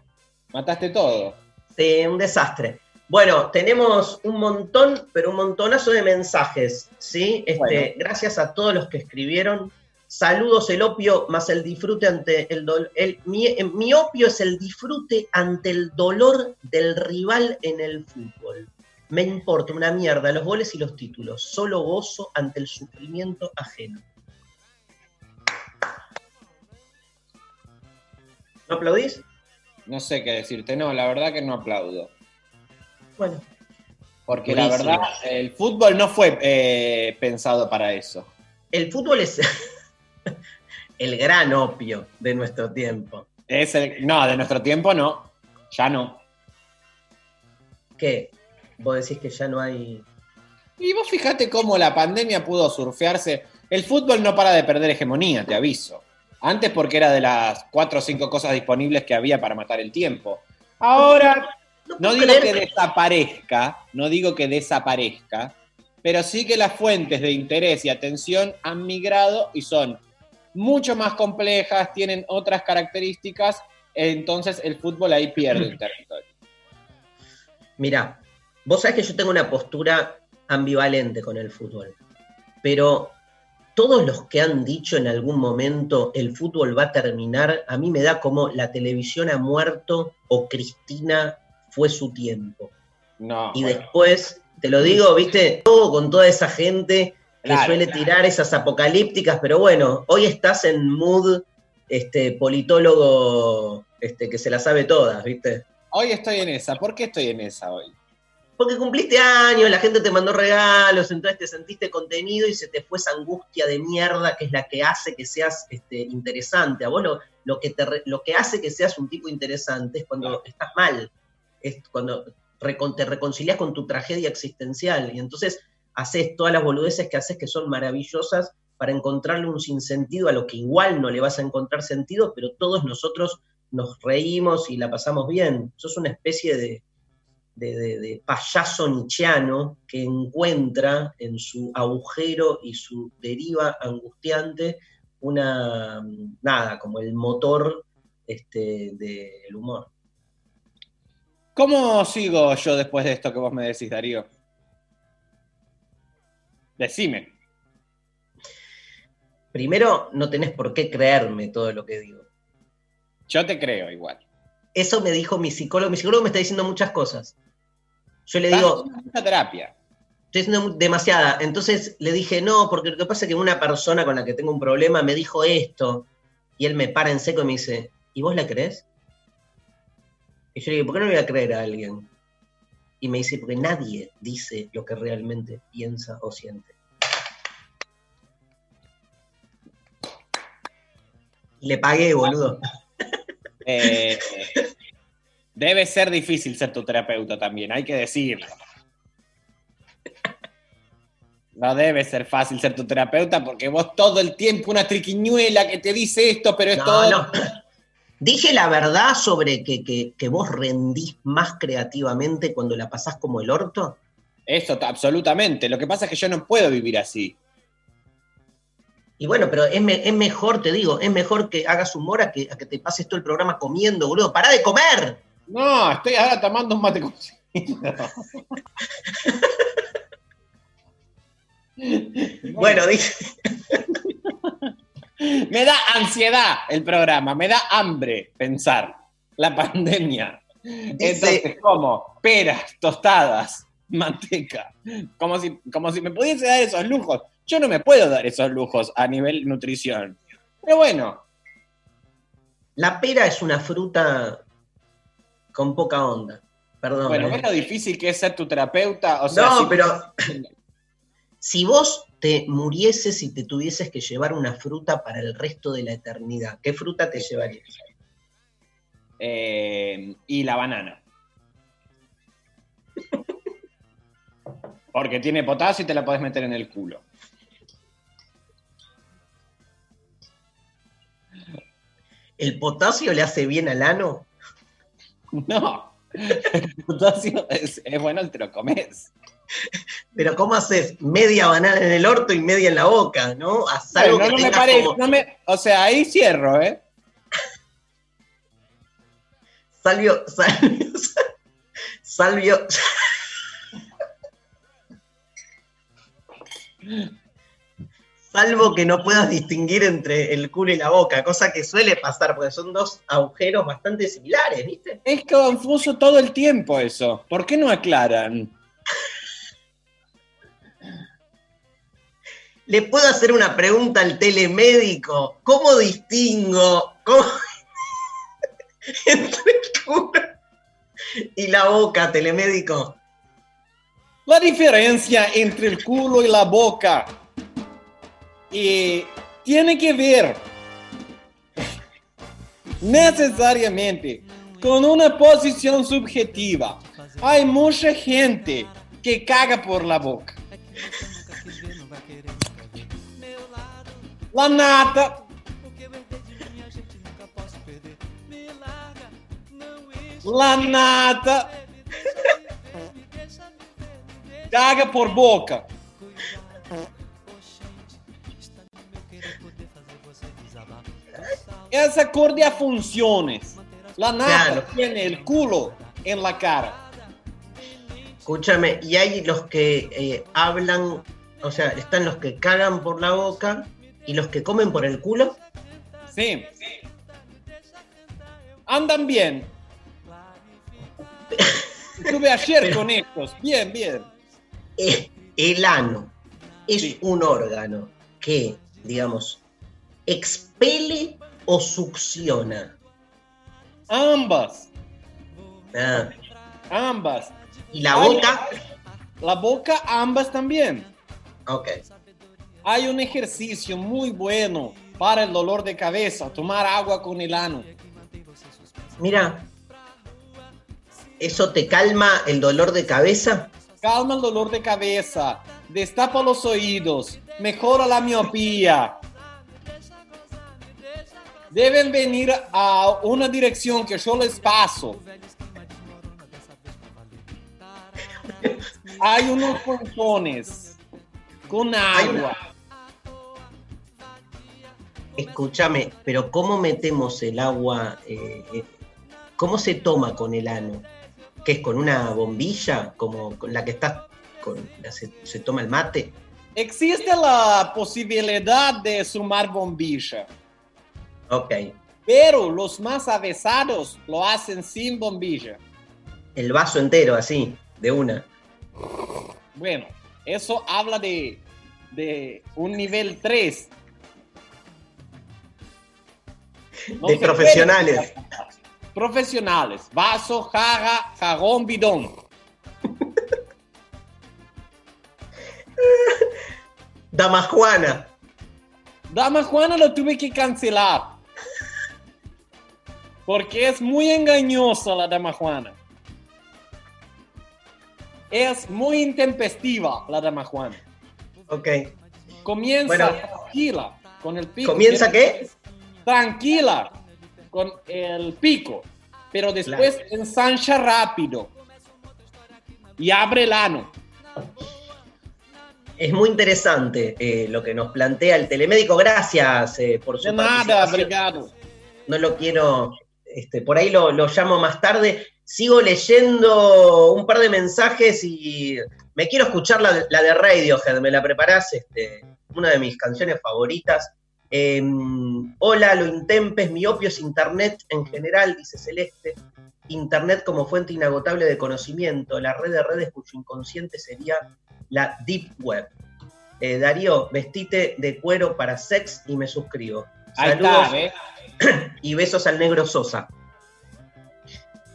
mataste todo. Sí, un desastre. Bueno, tenemos un montón, pero un montonazo de mensajes, ¿sí? Este, Bueno. Gracias a todos los que escribieron. Saludos, el opio más el disfrute ante el dolor. Mi, eh, mi opio es el disfrute ante el dolor del rival en el fútbol. Me importa una mierda los goles y los títulos. Solo gozo ante el sufrimiento ajeno. ¿No aplaudís? No sé qué decirte, no, la verdad que no aplaudo. Bueno, Porque la verdad, el fútbol no fue eh, pensado para eso. el fútbol es *laughs* el gran opio de nuestro tiempo. Es el, no, de nuestro tiempo no. Ya no. ¿Qué? Vos decís que ya no hay. Y vos fijate cómo la pandemia pudo surfearse. El fútbol no para de perder hegemonía, te aviso. Antes porque era de las cuatro o cinco cosas disponibles que había para matar el tiempo. Ahora, no digo que- desaparezca, no digo que desaparezca, pero sí que las fuentes de interés y atención han migrado y son mucho más complejas, tienen otras características, entonces el fútbol ahí pierde el territorio. Mirá, vos sabés que yo tengo una postura ambivalente con el fútbol, pero todos los que han dicho en algún momento el fútbol va a terminar, a mí me da como la televisión ha muerto o Cristina fue su tiempo. No, Y bueno. después, te lo digo, viste, todo con toda esa gente que Claro, suele claro. tirar esas apocalípticas, pero bueno, hoy estás en mood este, politólogo este, que se la sabe todas, ¿viste? Hoy estoy en esa. ¿Por qué estoy en esa hoy? Porque cumpliste años, la gente te mandó regalos, entonces te sentiste contenido y se te fue esa angustia de mierda que es la que hace que seas este, interesante. A vos lo, lo que te, lo que hace que seas un tipo interesante es cuando estás mal, es cuando te reconcilias con tu tragedia existencial y entonces haces todas las boludeces que haces que son maravillosas para encontrarle un sinsentido a lo que igual no le vas a encontrar sentido, pero todos nosotros nos reímos y la pasamos bien. Sos una especie de, de, de- payaso nichiano que encuentra en su agujero y su deriva angustiante una, nada, como el motor este, del humor. ¿Cómo sigo yo después de esto que vos me decís, Darío? Decime. Primero, no tenés por qué creerme todo lo que digo. Yo te creo igual. Eso me dijo mi psicólogo. Mi psicólogo me está diciendo muchas cosas. Yo le digo, mucha terapia. estoy haciendo demasiada. Entonces le dije, no, porque lo que pasa es que una persona con la que tengo un problema me dijo esto. Y él me para en seco y me dice, ¿y vos la crees? Y yo le digo, ¿por qué no le voy a creer a alguien? Y me dice, porque nadie dice lo que realmente piensa o siente. Le pagué, boludo. *laughs* Eh, debe ser difícil ser tu terapeuta también, hay que decirlo. No debe ser fácil ser tu terapeuta porque vos todo el tiempo una triquiñuela que te dice esto, pero es No, todo. no. *laughs* Dije la verdad sobre que, que- que vos rendís más creativamente cuando la pasás como el orto. Eso, absolutamente. Lo que pasa es que yo no puedo vivir así. Y bueno, pero es, me- es mejor, te digo, es mejor que hagas humor a que, a que te pases todo el programa comiendo, boludo. ¡Pará de comer! No, estoy ahora tomando un mate cocido. *laughs* Bueno, dice. *laughs* Me da ansiedad el programa, me da hambre pensar la pandemia. Entonces, ¿cómo? Peras, tostadas, manteca. Como si, como si me pudiese dar esos lujos. Yo no me puedo dar esos lujos a nivel nutrición. Pero bueno, La pera es una fruta con poca onda. Perdón. bueno, ¿eh? ¿ves lo difícil que es ser tu terapeuta? O sea, no, si- pero si vos te murieses y te tuvieses que llevar una fruta para el resto de la eternidad, ¿qué fruta te llevarías? Eh, y la banana. *laughs* Porque tiene potasio y te la podés meter en el culo. ¿El potasio le hace bien al ano? *laughs* No. *laughs* El potasio es, es bueno, te lo comes. *laughs* Pero ¿cómo haces media banana en el orto y media en la boca, no? Bueno, que no me parece, como- no me- o sea, ahí cierro, ¿eh? *laughs* Salvio, salvio, *laughs* salvio. Salvo que no puedas distinguir entre el culo y la boca, cosa que suele pasar, porque son dos agujeros bastante similares, ¿viste? Es confuso todo el tiempo eso. ¿Por qué no aclaran? Le puedo hacer una pregunta al telemédico. ¿Cómo distingo *laughs* entre el culo y la boca, telemédico? La diferencia entre el culo y la boca tiene que ver necesariamente con una posición subjetiva. Hay mucha gente que caga por la boca. La nata. La nata. Caga por boca. Es acorde a funciones. La nata Claro. tiene el culo en la cara. Escúchame, y hay los que eh, hablan, o sea, están los que cagan por la boca y los que comen por el culo. Sí. Andan bien. Estuve ayer con estos. Bien, bien. Eh, el ano es un órgano que, digamos, expele o succiona. Ambas. Ah, Ambas. ¿Y la boca? La boca, ambas también. Ok. Hay un ejercicio muy bueno para el dolor de cabeza, tomar agua con el ano. Mira, ¿eso te calma el dolor de cabeza? Calma el dolor de cabeza, destapa los oídos, mejora la miopía. Deben venir a una dirección que yo les paso. Hay unos pontones con agua. Escúchame, pero ¿cómo metemos el agua? eh, eh, ¿Cómo se toma con el ano? ¿Qué es con una bombilla? Como con la que está, con la se, se toma el mate. Existe la posibilidad de sumar bombilla, Ok. pero los más avesados lo hacen sin bombilla. El vaso entero, así, de una. Bueno, eso habla de, de un nivel 3. No de profesionales. Profesionales. Vaso, jarra, jabón, bidón. Dama Juana. Dama Juana lo tuve que cancelar. Porque es muy engañosa la Dama Juana. Es muy intempestiva la Dama Juana. Ok. Comienza Bueno. con el pico. ¿Comienza qué? Tranquila con el pico. Pero después ensancha rápido. Y abre el ano. Es muy interesante eh, lo que nos plantea el telemédico. Gracias eh, por su De nada, obrigado. No lo quiero, este, por ahí lo, lo llamo más tarde. Sigo leyendo un par de mensajes y me quiero escuchar la, la de Radiohead. ¿Me la preparás? Este, una de mis canciones favoritas. Em, hola, lo intempes, mi opio es Internet en general, dice Celeste. Internet como fuente inagotable de conocimiento, la red de redes cuyo inconsciente sería la Deep Web. Eh, Darío, vestite de cuero para sex y me suscribo. Ahí Saludos *coughs* y besos al negro Sosa.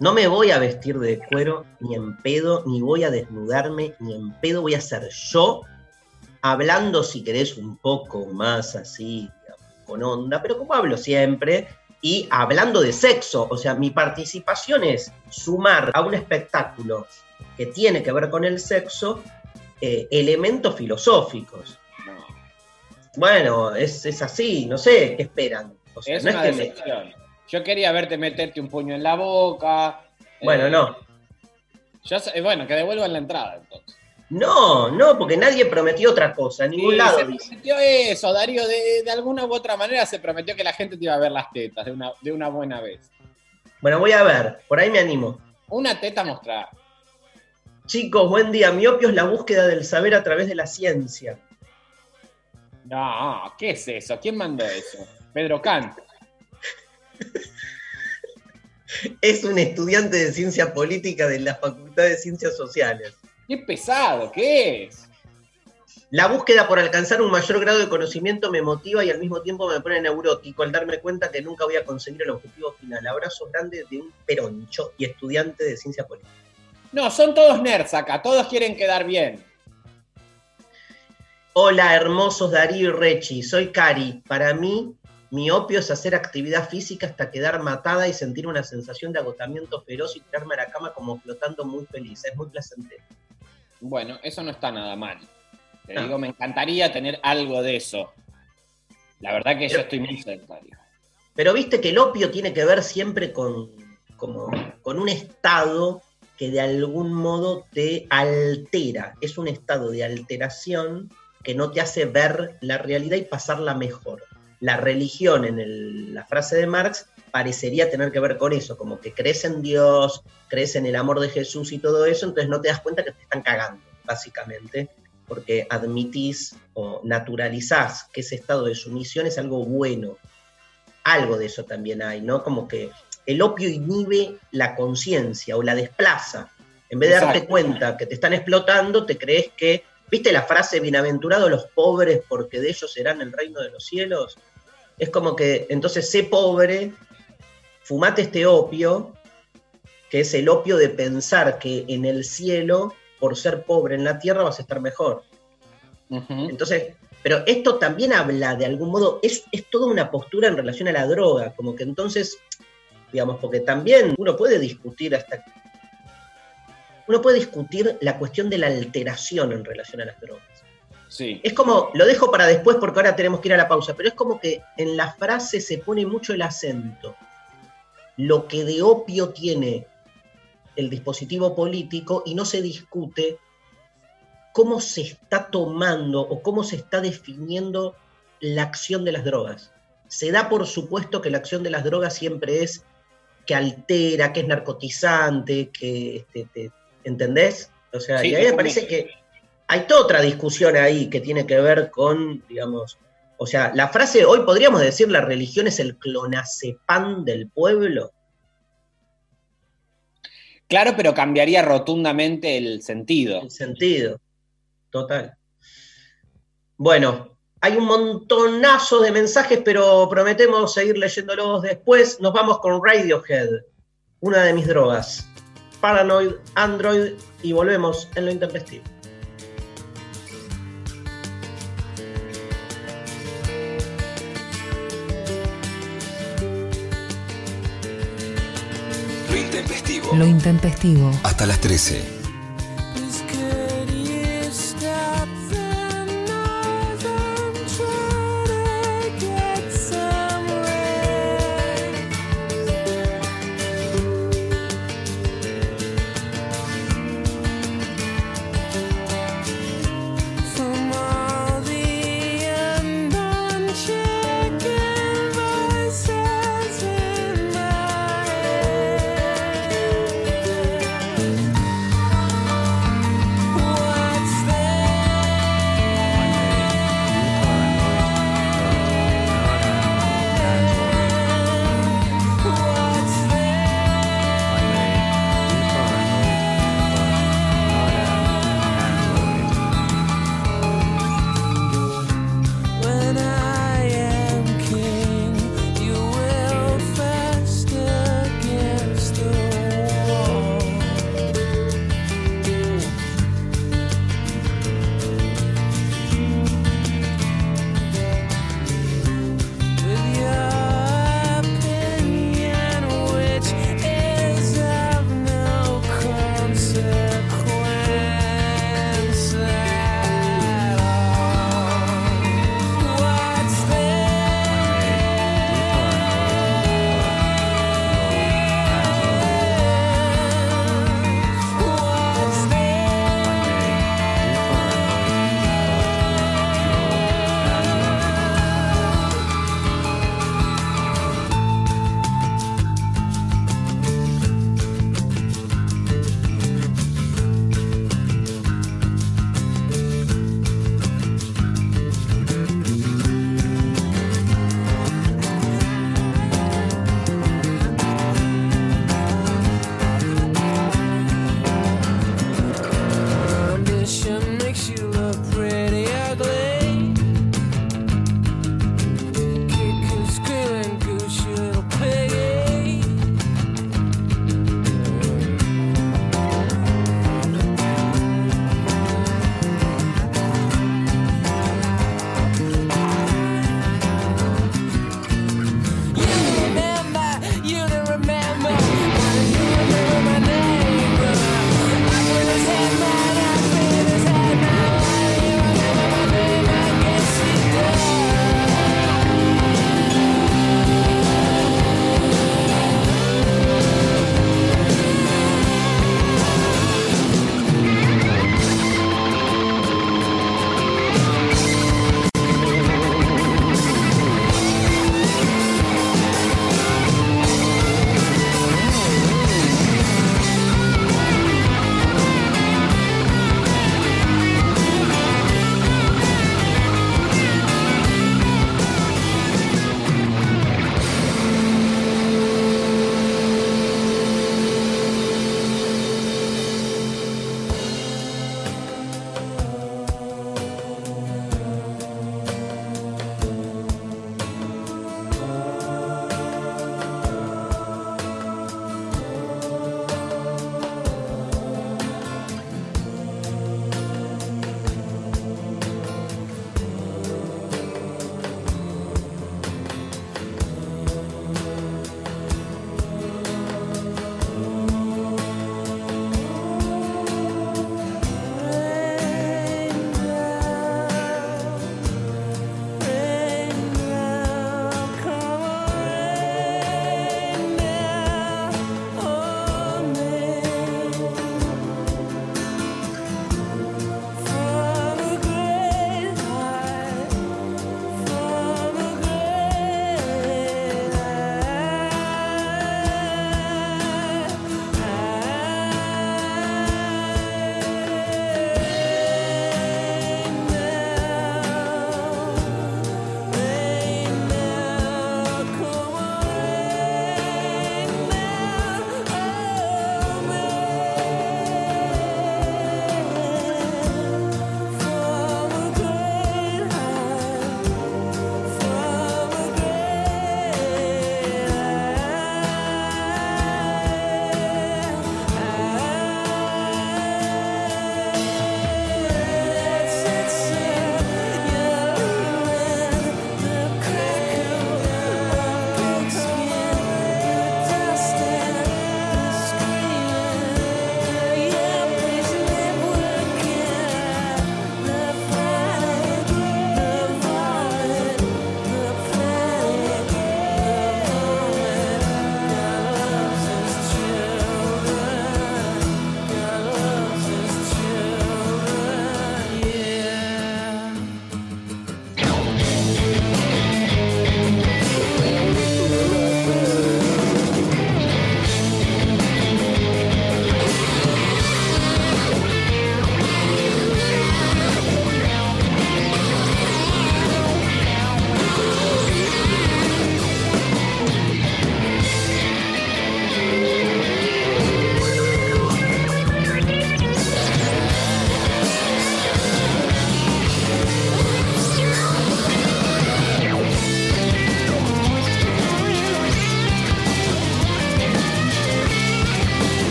No me voy a vestir de cuero ni en pedo, ni voy a desnudarme, ni en pedo voy a ser yo, hablando si querés un poco más así, con onda, pero como hablo siempre, y hablando de sexo, o sea, mi participación es sumar a un espectáculo que tiene que ver con el sexo eh, elementos filosóficos. Bueno, es, es así, no sé, ¿qué esperan? O sea, Es no una es que me- decepción. Yo quería verte meterte un puño en la boca. Bueno, Eh, no. yo sé- bueno, que devuelvan la entrada entonces. No, no, porque nadie prometió otra cosa, en ningún Sí, lado. se dice. prometió eso, Darío, de, de alguna u otra manera se prometió que la gente te iba a ver las tetas de una, de una buena vez. Bueno, voy a ver, por ahí me animo. Una teta mostrar. Chicos, buen día. Mi opio es la búsqueda del saber a través de la ciencia. No, ¿qué es eso? ¿Quién mandó eso? Pedro Kant. *laughs* Es un estudiante de ciencia política de la Facultad de Ciencias Sociales. Qué pesado, ¿qué es? La búsqueda por alcanzar un mayor grado de conocimiento me motiva y al mismo tiempo me pone neurótico al darme cuenta que nunca voy a conseguir el objetivo final. Abrazo grande de un peroncho y estudiante de ciencia política. No, son todos nerds acá, todos quieren quedar bien. Hola, hermosos Darío y Rechi. Soy Cari. Para mí, mi opio es hacer actividad física hasta quedar matada y sentir una sensación de agotamiento feroz y tirarme a la cama como flotando muy feliz. Es muy placentero. Bueno, eso no está nada mal. Te No. digo, me encantaría tener algo de eso. La verdad que yo estoy muy sedentario. Pero viste que el opio tiene que ver siempre con, como, con un estado que de algún modo te altera. Es un estado de alteración que no te hace ver la realidad y pasarla mejor. La religión, en el- la frase de Marx, parecería tener que ver con eso, como que crees en Dios, crees en el amor de Jesús y todo eso, entonces no te das cuenta que te están cagando, básicamente, porque admitís o naturalizás que ese estado de sumisión es algo bueno. Algo de eso también hay, ¿no? Como que el opio inhibe la conciencia o la desplaza. En vez de darte cuenta que te están explotando, te crees que, ¿viste la frase bienaventurados los pobres porque de ellos serán el reino de los cielos? Es como que, entonces, sé pobre, fumate este opio, que es el opio de pensar que en el cielo, por ser pobre en la tierra, vas a estar mejor. Entonces, pero esto también habla de algún modo, es, es toda una postura en relación a la droga, como que entonces, digamos, porque también uno puede discutir hasta... Uno puede discutir la cuestión de la alteración en relación a las drogas. Sí. Es como, lo dejo para después porque ahora tenemos que ir a la pausa, pero es como que en la frase se pone mucho el acento. Lo que de opio tiene el dispositivo político y no se discute cómo se está tomando o cómo se está definiendo la acción de las drogas. Se da por supuesto que la acción de las drogas siempre es que altera, que es narcotizante, que este, te- ¿entendés? O sea, Sí, y a mí me parece que hay toda otra discusión ahí que tiene que ver con, digamos, o sea, la frase, hoy podríamos decir la religión es el clonazepam del pueblo. Claro, pero cambiaría rotundamente el sentido. El sentido, total. Bueno, hay un montonazo de mensajes, pero prometemos seguir leyéndolos después. Nos vamos con Radiohead, una de mis drogas. Paranoid, Android, y volvemos en lo intempestivo. Lo intempestivo. Hasta las 13.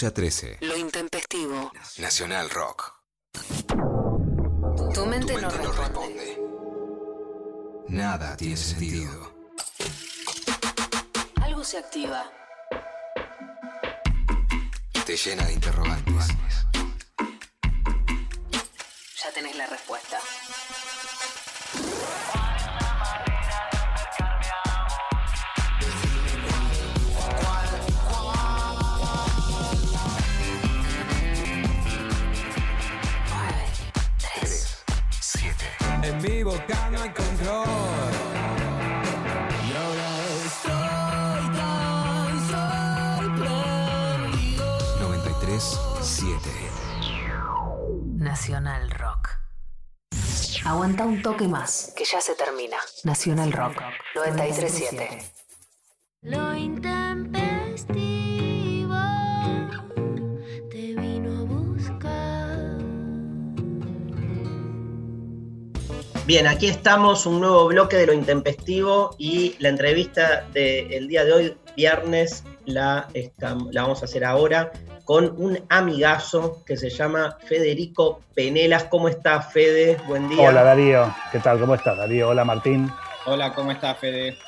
11 a 13. Lo intempestivo. Nacional Rock. Tu mente, Tu no mente no responde. Nada tiene sentido. Algo se activa. Te llena de interrogantes. Boca no hay control. Y ahora estoy tan sorprendido. 93 7. Nacional Rock. Aguanta un toque más, que ya se termina. Nacional Rock 937. Lo intempestivo Bien, aquí estamos, un nuevo bloque de lo intempestivo y la entrevista del día de hoy, viernes, la, la vamos a hacer ahora con un amigazo que se llama Federico Penelas. ¿Cómo está, Fede? Buen día. Hola Darío, ¿qué tal? ¿Cómo estás Darío? Hola Martín, Hola, ¿cómo estás, Fede?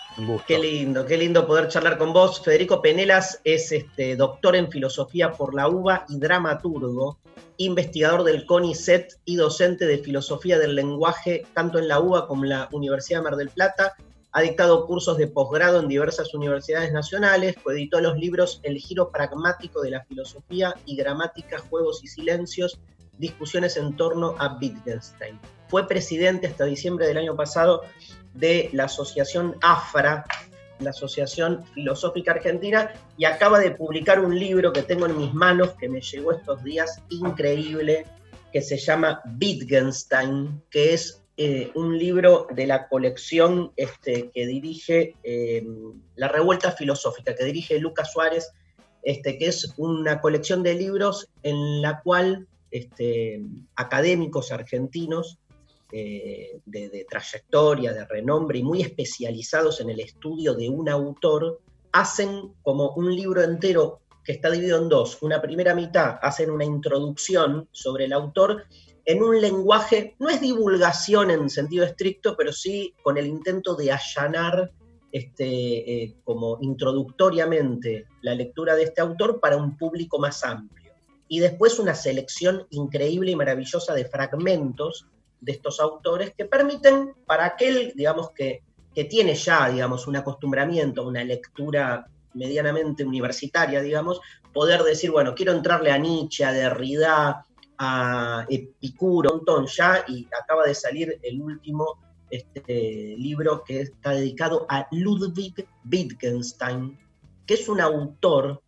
Qué lindo, qué lindo poder charlar con vos. Federico Penelas es este, doctor en filosofía por la UBA y dramaturgo, investigador del CONICET y docente de filosofía del lenguaje tanto en la UBA como en la Universidad de Mar del Plata. Ha dictado cursos de posgrado en diversas universidades nacionales, coeditó los libros El giro pragmático de la filosofía y Gramática, Juegos y Silencios, discusiones en torno a Wittgenstein. Fue presidente hasta diciembre del año pasado de la asociación AFRA, la Asociación Filosófica Argentina, y acaba de publicar un libro que tengo en mis manos, que me llegó estos días, increíble, que se llama Wittgenstein, que es eh, un libro de la colección este, que dirige eh, La Revuelta Filosófica, que dirige Lucas Suárez, este, que es una colección de libros en la cual este, académicos argentinos eh, de, trayectoria, de renombre y muy especializados en el estudio de un autor, hacen como un libro entero que está dividido en dos. Una primera mitad hacen una introducción sobre el autor en un lenguaje, no es divulgación en sentido estricto, pero sí con el intento de allanar este, eh, como introductoriamente la lectura de este autor para un público más amplio. Y después una selección increíble y maravillosa de fragmentos de estos autores que permiten para aquel, digamos, que, que tiene ya, digamos, un acostumbramiento, una lectura medianamente universitaria, digamos, poder decir, bueno, quiero entrarle a Nietzsche, a Derrida, a Epicuro, un montón ya, y acaba de salir el último este, libro que está dedicado a Ludwig Wittgenstein, que es un autor,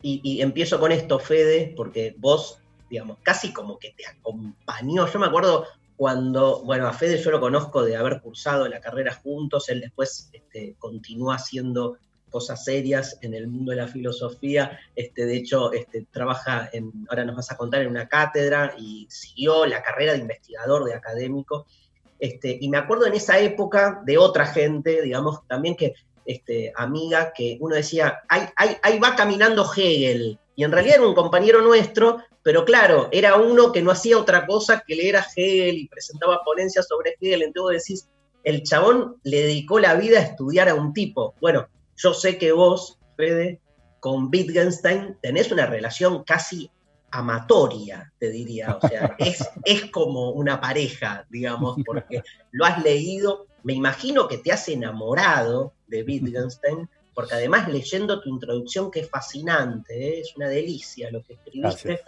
y, y empiezo con esto, Fede, porque vos, digamos, casi como que te acompañó, yo me acuerdo cuando, bueno, a Fede yo lo conozco de haber cursado la carrera juntos, él después este, continúa haciendo cosas serias en el mundo de la filosofía, este, de hecho este, trabaja, en, ahora nos vas a contar, en una cátedra y siguió la carrera de investigador, de académico, este, y me acuerdo en esa época de otra gente, digamos, también que, este, amiga, que uno decía, ahí, ahí, ahí va caminando Hegel, y en realidad era un compañero nuestro, pero claro, era uno que no hacía otra cosa que leer a Hegel y presentaba ponencias sobre Hegel, entonces decís, el chabón le dedicó la vida a estudiar a un tipo. Bueno, yo sé que vos, Fede, con Wittgenstein tenés una relación casi amatoria, te diría. O sea, *laughs* es, es como una pareja, digamos, porque lo has leído. Me imagino que te has enamorado de Wittgenstein, porque además leyendo tu introducción, que es fascinante, ¿eh? es una delicia lo que escribiste,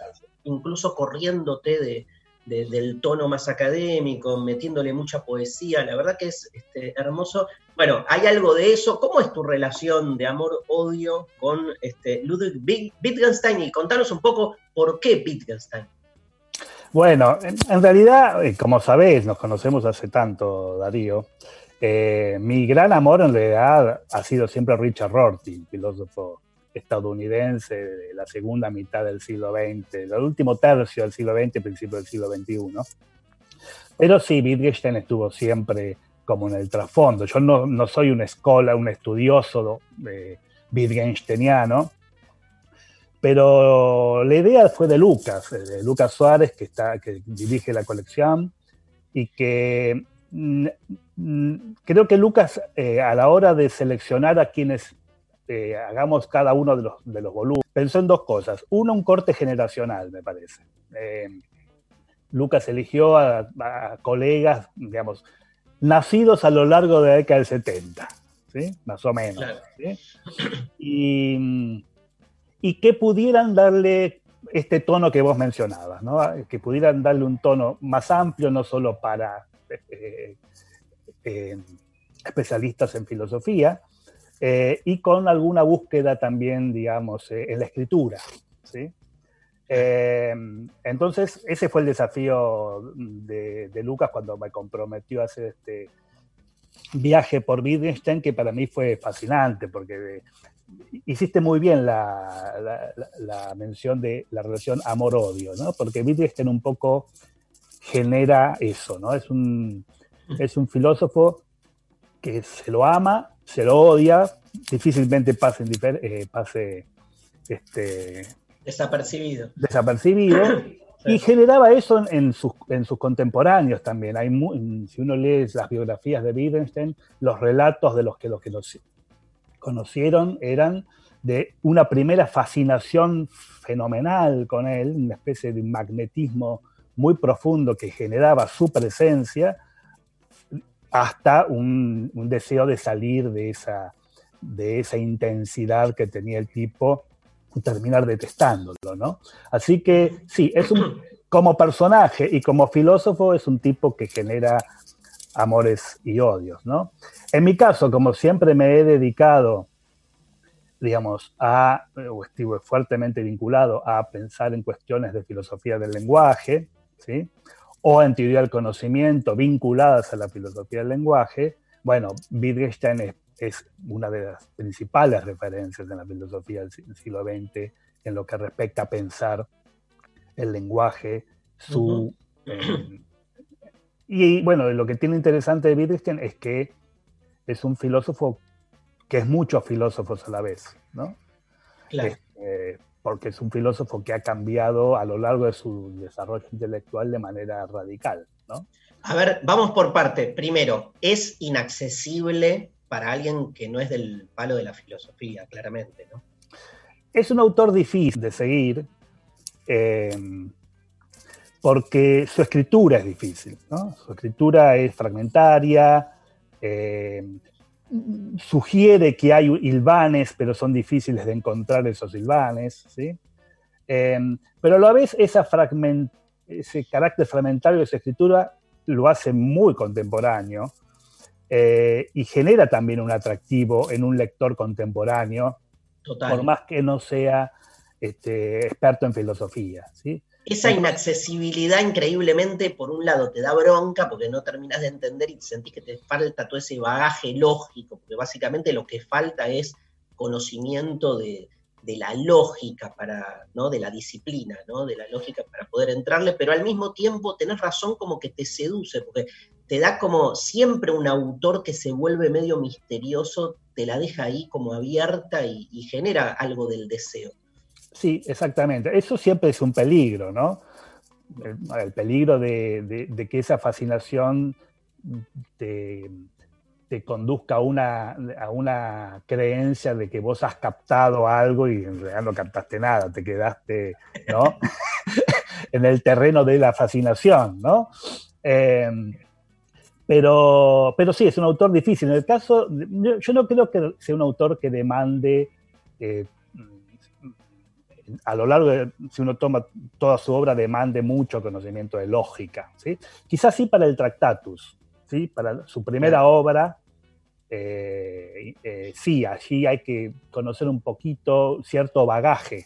incluso corriéndote de, de, del tono más académico, metiéndole mucha poesía, la verdad que es este, hermoso. Bueno, hay algo de eso. ¿Cómo es tu relación de amor-odio con este, Ludwig Wittgenstein? Y contanos un poco por qué Wittgenstein. Bueno, en, en realidad, eh, como sabés, nos conocemos hace tanto, Darío. Eh, mi gran amor en realidad ha sido siempre Richard Rorty, filósofo estadounidense de la segunda mitad del siglo XX, del último tercio del siglo XX, principio del siglo XXI. Pero sí, Wittgenstein estuvo siempre como en el trasfondo. Yo no, soy un escola, un estudioso eh, Wittgensteiniano, Pero la idea fue de Lucas, de Lucas Suárez, que, está, que dirige la colección, y que creo que Lucas, eh, a la hora de seleccionar a quienes eh, hagamos cada uno de los, de los volúmenes, pensó en dos cosas. Uno, un corte generacional, me parece. Eh, Lucas eligió a, a colegas, digamos, nacidos a lo largo de la década del 70, ¿sí? más o menos. Claro. ¿sí? Y, y que pudieran darle este tono que vos mencionabas, ¿no? que pudieran darle un tono más amplio, no solo para eh, eh, especialistas en filosofía, eh, y con alguna búsqueda también, digamos, en la escritura. ¿sí? Entonces, ese fue el desafío de, Lucas cuando me comprometió a hacer este viaje por Wittgenstein, que para mí fue fascinante, porque hiciste muy bien la, la- la- la mención de la relación amor-odio, ¿no? Porque Wittgenstein un poco genera eso, ¿no? Es un, es un filósofo que se lo ama, se lo odia, difícilmente pase, eh, pase este, Desapercibido. desapercibido *clears throat* y generaba eso en, en sus, en sus contemporáneos también. Hay si uno lee las biografías de Wittgenstein, los relatos de los que los que los conocieron eran de una primera fascinación fenomenal con él, una especie de magnetismo muy profundo que generaba su presencia, hasta un, un deseo de salir de esa, de esa intensidad que tenía el tipo y terminar detestándolo, ¿no? Así que sí, es un, *clears throat* como personaje y como filósofo es un tipo que genera amores y odios, ¿no? En mi caso, como siempre me he dedicado, digamos, a, o estuve fuertemente vinculado a pensar en cuestiones de filosofía del lenguaje, ¿sí? O en teoría del conocimiento vinculadas a la filosofía del lenguaje, bueno, Wittgenstein es, es una de las principales referencias en la filosofía del si- siglo XX en lo que respecta a pensar el lenguaje, su... Eh, y bueno, lo que tiene interesante de Wittgenstein es que es un filósofo que es muchos filósofos a la vez, ¿no? Claro. Este, porque es un filósofo que ha cambiado a lo largo de su desarrollo intelectual de manera radical, ¿no? A ver, vamos por parte. Primero, es inaccesible para alguien que no es del palo de la filosofía, claramente, ¿no? Es un autor difícil de seguir eh, porque su escritura es difícil, ¿no? Su escritura es fragmentaria, eh, sugiere que hay hilvanes, pero son difíciles de encontrar esos hilvanes, ¿sí? Eh, pero a la vez esa fragment- ese carácter fragmentario de su escritura lo hace muy contemporáneo eh, y genera también un atractivo en un lector contemporáneo, Total. por más que no sea este, experto en filosofía, ¿sí? Esa inaccesibilidad increíblemente, por un lado, te da bronca porque no terminas de entender y sentís que te falta todo ese bagaje lógico, porque básicamente lo que falta es conocimiento de, de la lógica para, ¿no? De la disciplina, ¿no? De la lógica para poder entrarle, pero al mismo tiempo tenés razón como que te seduce, porque te da como siempre un autor que se vuelve medio misterioso, te la deja ahí como abierta y, y genera algo del deseo. Sí, exactamente. Eso siempre es un peligro, ¿no? El, el peligro de, que esa fascinación te, te conduzca a una, a una creencia de que vos has captado algo y en realidad no captaste nada, te quedaste, ¿no? *laughs* en el terreno de la fascinación, ¿no? Eh, pero, pero sí, es un autor difícil. En el caso, yo, yo no creo que sea un autor que demande eh, a lo largo de, si uno toma toda su obra, demande mucho conocimiento de lógica. ¿sí? Quizás sí para el Tractatus, ¿sí? para su primera obra, eh, eh, sí, allí hay que conocer un poquito cierto bagaje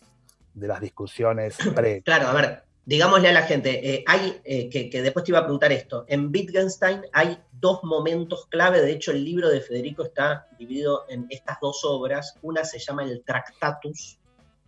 de las discusiones. *clears throat* Claro, a ver, digámosle a la gente, eh, hay, que, que después te iba a preguntar esto, en Wittgenstein hay dos momentos clave, de hecho el libro de Federico está dividido en estas dos obras, una se llama el Tractatus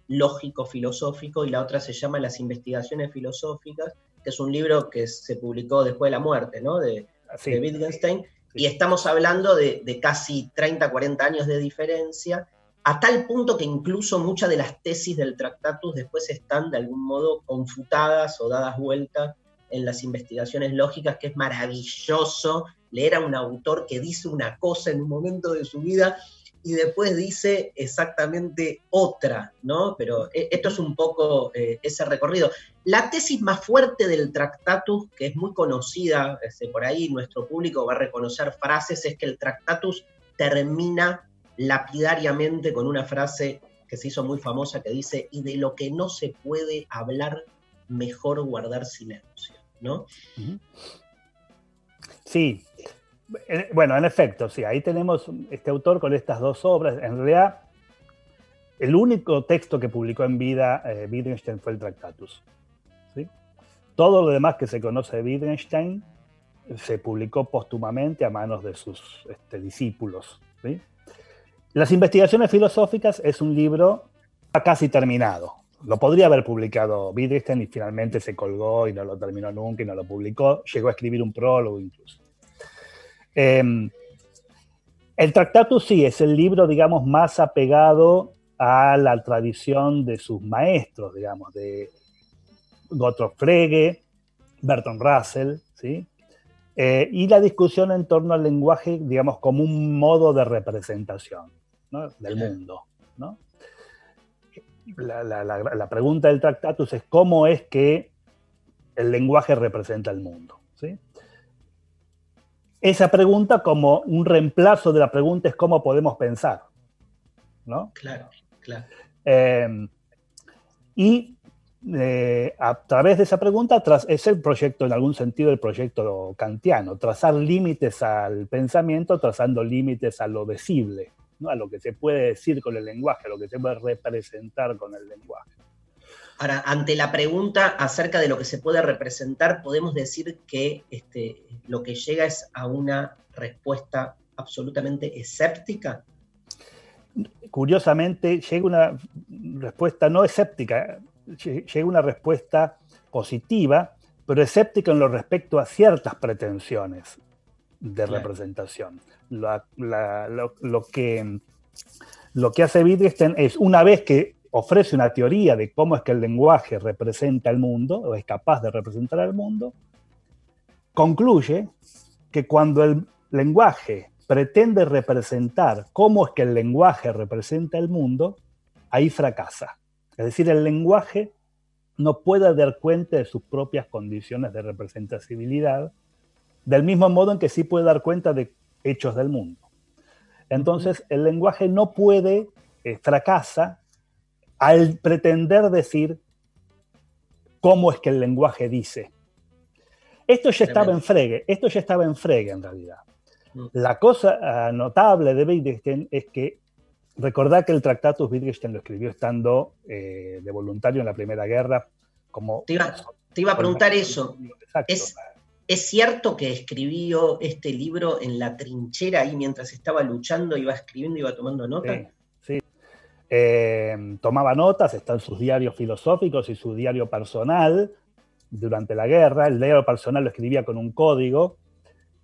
lógico-filosófico y la otra se llama Las investigaciones filosóficas, que es un libro que se publicó después de la muerte, ¿no? De, Sí. de Wittgenstein, y estamos hablando de, de casi 30, 40 años de diferencia, a tal punto que incluso muchas de las tesis del Tractatus después están de algún modo confutadas o dadas vueltas en las investigaciones lógicas, que es maravilloso leer a un autor que dice una cosa en un momento de su vida y después dice exactamente otra, ¿no? Pero eh, esto es un poco eh, ese recorrido. La tesis más fuerte del Tractatus, que es muy conocida, este, por ahí nuestro público va a reconocer frases, es que el Tractatus termina lapidariamente con una frase que se hizo muy famosa que dice, y de lo que no se puede hablar, mejor guardar silencio, ¿no? Sí, bueno, en efecto, sí, ahí tenemos este autor con estas dos obras. En realidad, el único texto que publicó en vida eh, Wittgenstein fue el Tractatus. ¿sí? Todo lo demás que se conoce de Wittgenstein se publicó póstumamente a manos de sus este, discípulos. ¿sí? Las investigaciones filosóficas es un libro casi terminado. Lo podría haber publicado Wittgenstein y finalmente se colgó y no lo terminó nunca y no lo publicó. Llegó a escribir un prólogo incluso. Eh, el Tractatus sí es el libro, digamos, más apegado a la tradición de sus maestros, digamos, de Gottlob Frege, Bertrand Russell, ¿sí? Eh, y la discusión en torno al lenguaje, digamos, como un modo de representación ¿no? del mundo. ¿no? La, la- la- la pregunta del Tractatus es cómo es que el lenguaje representa el mundo. ¿sí? Esa pregunta como un reemplazo de la pregunta es cómo podemos pensar. ¿no? Claro, claro. Eh, y eh, a través de esa pregunta tras, es el proyecto, en algún sentido, el proyecto kantiano, trazar límites al pensamiento, trazando límites a lo decible, ¿no? a lo que se puede decir con el lenguaje, a lo que se puede representar con el lenguaje. Ahora, ante la pregunta acerca de lo que se puede representar, podemos decir que este, lo que llega es a una respuesta absolutamente escéptica. Curiosamente, llega una respuesta no escéptica, lle- llega una respuesta positiva, pero escéptica en lo respecto a ciertas pretensiones de Claro. representación. La- la- lo, lo que, lo que hace Wittgenstein es, una vez que ofrece una teoría de cómo es que el lenguaje representa el mundo, o es capaz de representar al mundo, concluye que cuando el lenguaje pretende representar cómo es que el lenguaje representa el mundo, ahí fracasa. Es decir, el lenguaje no puede dar cuenta de sus propias condiciones de representatividad, del mismo modo en que sí puede dar cuenta de hechos del mundo. Entonces, el lenguaje no puede, eh, fracasa al pretender decir cómo es que el lenguaje dice. Esto ya estaba en Frege, esto ya estaba en Frege en realidad. La cosa ah, notable de Wittgenstein es que recordad que el Tractatus Wittgenstein lo escribió estando eh, de voluntario en la Primera Guerra como... Te iba, te iba a preguntar eso. ¿Es, ¿Es cierto que escribió este libro en la trinchera ahí mientras estaba luchando, iba escribiendo, iba tomando nota? Sí. Eh, tomaba notas, están sus diarios filosóficos y su diario personal durante la guerra. El diario personal lo escribía con un código,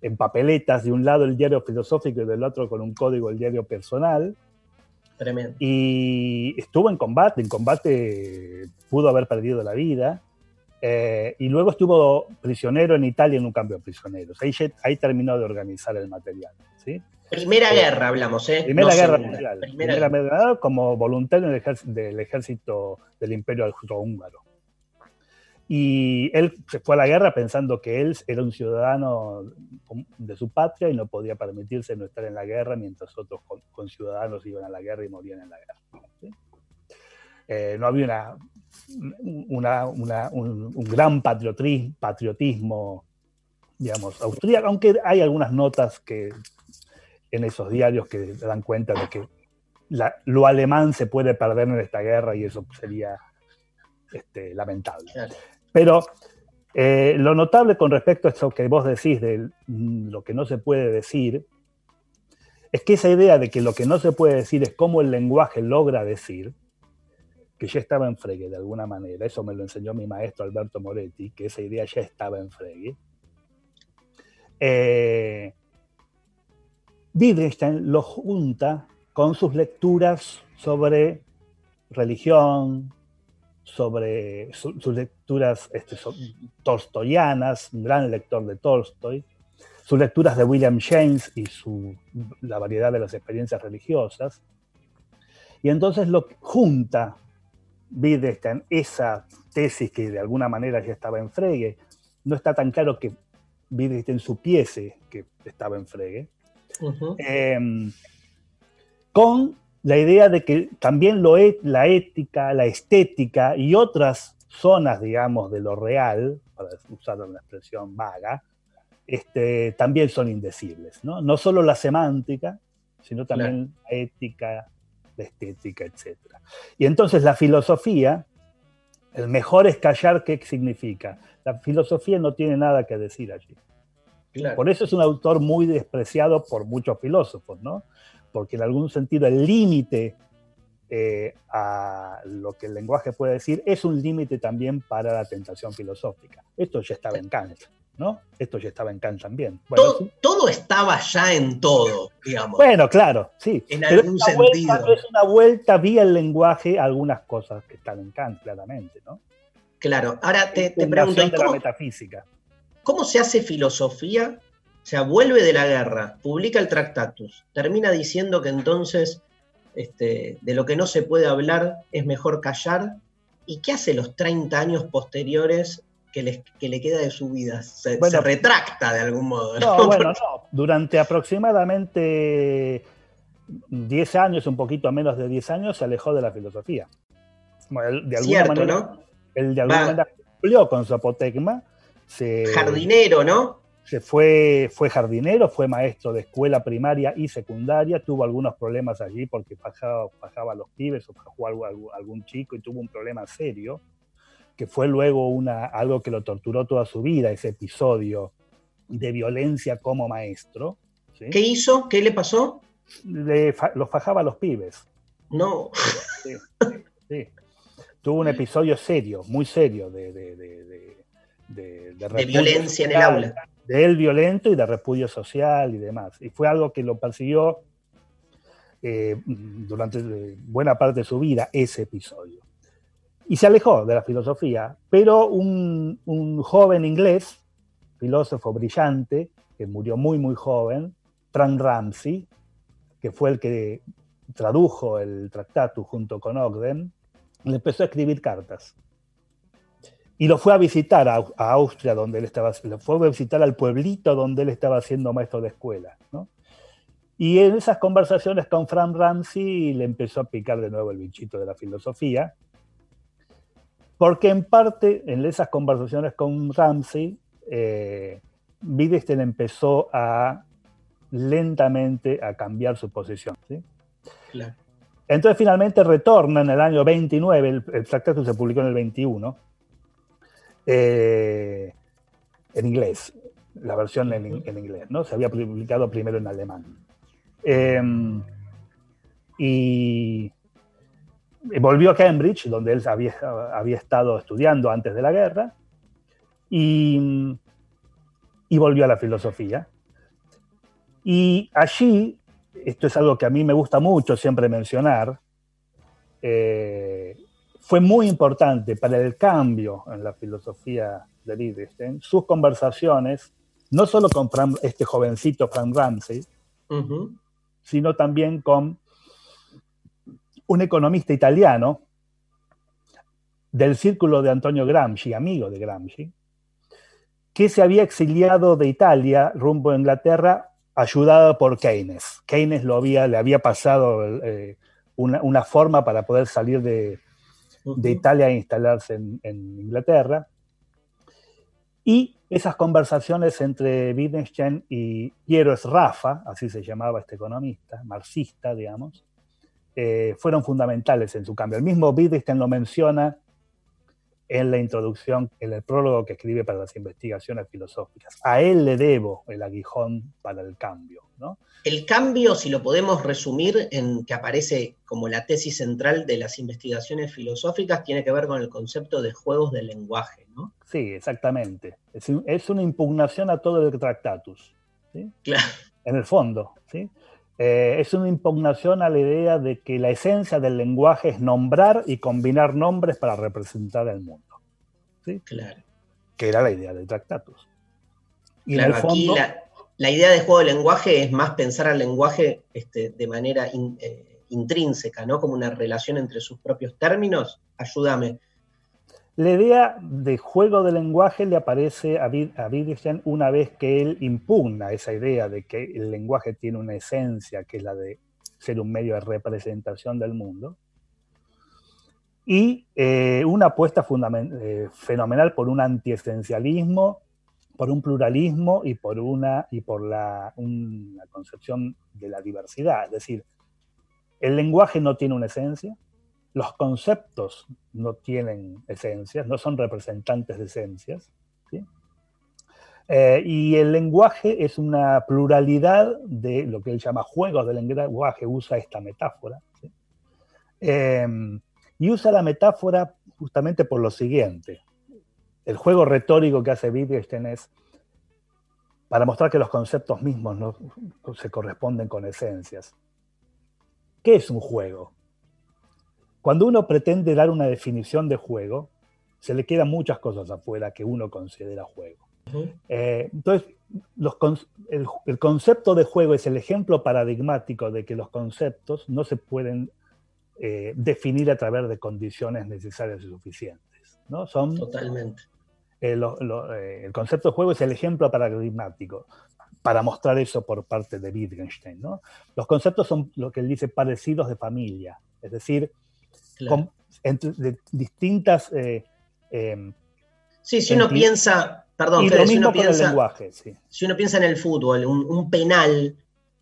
en papeletas, de un lado el diario filosófico y del otro con un código el diario personal. Tremendo. Y estuvo en combate, en combate pudo haber perdido la vida. eh, y luego estuvo prisionero en Italia en un campo de prisioneros. Ahí, ahí terminó de organizar el material. ¿sí? Primera guerra hablamos, ¿eh? Primera No Guerra segunda. Mundial. Primera Primera guerra. Guerra como voluntario del ejército, del ejército del Imperio Austrohúngaro. Y él se fue a la guerra pensando que él era un ciudadano de su patria y no podía permitirse no estar en la guerra mientras otros con- conciudadanos iban a la guerra y morían en la guerra. ¿sí? Eh, no había una, una- una- un, un gran patriotri- patriotismo, digamos, austríaco, aunque hay algunas notas que en esos diarios que dan cuenta de que la- lo alemán se puede perder en esta guerra y eso sería este, lamentable. Pero eh, lo notable con respecto a esto que vos decís de lo que no se puede decir, es que esa idea de que lo que no se puede decir es cómo el lenguaje logra decir, que ya estaba en Frege de alguna manera, eso me lo enseñó mi maestro Alberto Moretti, que esa idea ya estaba en Frege. Eh, Wittgenstein lo junta con sus lecturas sobre religión, sobre su- sus lecturas este, tolstoyanas, un gran lector de Tolstoy, sus lecturas de William James y su, la variedad de las experiencias religiosas. Y entonces lo junta Wittgenstein, esa tesis que de alguna manera ya estaba en Frege, no está tan claro que Wittgenstein supiese que estaba en Frege, Eh, con la idea de que también lo e- la ética, la estética y otras zonas, digamos, de lo real, para usar una expresión vaga, este, también son indecibles. ¿no? no solo la semántica, sino también la ética, la estética, etc. Y entonces la filosofía, el mejor es callar, ¿qué significa? La filosofía no tiene nada que decir allí. Claro. Por eso es un autor muy despreciado por muchos filósofos, ¿no? Porque en algún sentido el límite eh, a lo que el lenguaje puede decir es un límite también para la tentación filosófica. Esto ya estaba en Kant, ¿no? Esto ya estaba en Kant también. Bueno, todo, todo estaba ya en todo, digamos. bueno, claro, sí. En Pero algún es una vuelta- sentido. es una vuelta vía el lenguaje a algunas cosas que están en Kant, claramente, ¿no? Claro, ahora te, te pregunto, ¿y de la metafísica. Cómo se hace filosofía? O sea, vuelve de la guerra, publica el Tractatus, termina diciendo que entonces este, de lo que no se puede hablar es mejor callar. ¿Y qué hace los 30 años posteriores que, les- que le queda de su vida? Se, Bueno. se retracta de algún modo. No, *laughs* bueno, no. Durante aproximadamente 10 años, un poquito menos de 10 años, se alejó de la filosofía. Bueno, él de alguna Cierto, manera, ¿no? él de alguna Va. manera cumplió con su apotegma. Se, Jardinero, ¿no? se fue, fue jardinero, fue maestro de escuela primaria y secundaria, tuvo algunos problemas allí porque fajaba, fajaba a los pibes o fajó algo- algún chico y tuvo un problema serio, que fue luego una, algo que lo torturó toda su vida, ese episodio de violencia como maestro. ¿sí? ¿Qué hizo? ¿Qué le pasó? Le los fajaba a los pibes. No. Sí, sí. Tuvo un episodio serio, muy serio, de, de, de, de- de- violencia en el social, aula. De él violento y de repudio social y demás. Y fue algo que lo persiguió eh, durante eh, buena parte de su vida, ese episodio. Y se alejó de la filosofía, pero un, un joven inglés, filósofo brillante, que murió muy, muy joven, Frank Ramsey, que fue el que tradujo el Tractatus junto con Ogden, le empezó a escribir cartas. Y lo fue a visitar a, a Austria, donde él estaba, lo fue a visitar al pueblito donde él estaba siendo maestro de escuela. ¿no? Y en esas conversaciones con Frank Ramsey le empezó a picar de nuevo el bichito de la filosofía, porque en parte en esas conversaciones con Ramsey, eh, Wittgenstein empezó a lentamente a cambiar su posición. ¿sí? Claro. Entonces finalmente retorna en el año 29, el, el Tractatus se publicó en el 21, eh, en inglés, la versión en, en inglés, ¿no? Se había publicado primero en alemán. Eh, y, y volvió a Cambridge, donde él había, había estado estudiando antes de la guerra, y, y volvió a la filosofía. Y allí, esto es algo que a mí me gusta mucho siempre mencionar, eh, fue muy importante para el cambio en la filosofía de Wittgenstein, sus conversaciones, no solo con Fran- este jovencito Frank Ramsey, sino también con un economista italiano del círculo de Antonio Gramsci, amigo de Gramsci, que se había exiliado de Italia rumbo a Inglaterra ayudado por Keynes. Keynes lo había, le había pasado eh, una, una forma para poder salir de, de Italia e instalarse en, Inglaterra. Y esas conversaciones entre Wittgenstein y Piero Sraffa, así se llamaba este economista, marxista, digamos, eh, fueron fundamentales en su cambio. El mismo Wittgenstein lo menciona en la introducción, en el prólogo que escribe para las investigaciones filosóficas. A él le debo el aguijón para el cambio. ¿no? El cambio, si lo podemos resumir en que aparece como la tesis central de las investigaciones filosóficas, tiene que ver con el concepto de juegos del lenguaje, ¿no? Sí, exactamente. Es, es una impugnación a todo el Tractatus. ¿sí? Claro. En el fondo. ¿sí? Eh, es una impugnación a la idea de que la esencia del lenguaje es nombrar y combinar nombres para representar el mundo. ¿sí? Claro. Que era la idea del Tractatus. Y Claro, en el aquí la, la idea de juego de lenguaje es más pensar al lenguaje este, de manera in- eh, intrínseca, ¿no? Como una relación entre sus propios términos. Ayúdame. La idea de juego de lenguaje le aparece a, Witt- a Wittgenstein una vez que él impugna esa idea de que el lenguaje tiene una esencia, que es la de ser un medio de representación del mundo, y eh, una apuesta eh, fenomenal por un antiesencialismo, por un pluralismo y por una, y por la, una concepción de la diversidad. Es decir, el lenguaje no tiene una esencia, los conceptos no tienen esencias, no son representantes de esencias. Eh, y el lenguaje es una pluralidad de lo que él llama juegos del lenguaje, usa esta metáfora. Eh, y usa la metáfora justamente por lo siguiente. El juego retórico que hace Wittgenstein es para mostrar que los conceptos mismos no se corresponden con esencias. ¿Qué es un juego? Cuando uno pretende dar una definición de juego, se le quedan muchas cosas afuera que uno considera juego. Eh, entonces, los el, el concepto de juego es el ejemplo paradigmático de que los conceptos no se pueden eh, definir a través de condiciones necesarias y suficientes. ¿no? Son, Totalmente. eh, lo- lo- eh, el concepto de juego es el ejemplo paradigmático para mostrar eso por parte de Wittgenstein. ¿no? Los conceptos son lo que él dice parecidos de familia, es decir, Claro. con- entre, de distintas... eh, em, Sí, si uno piensa, perdón, Fede, si uno con el piensa, lenguaje, sí. si uno piensa en el fútbol, un, un penal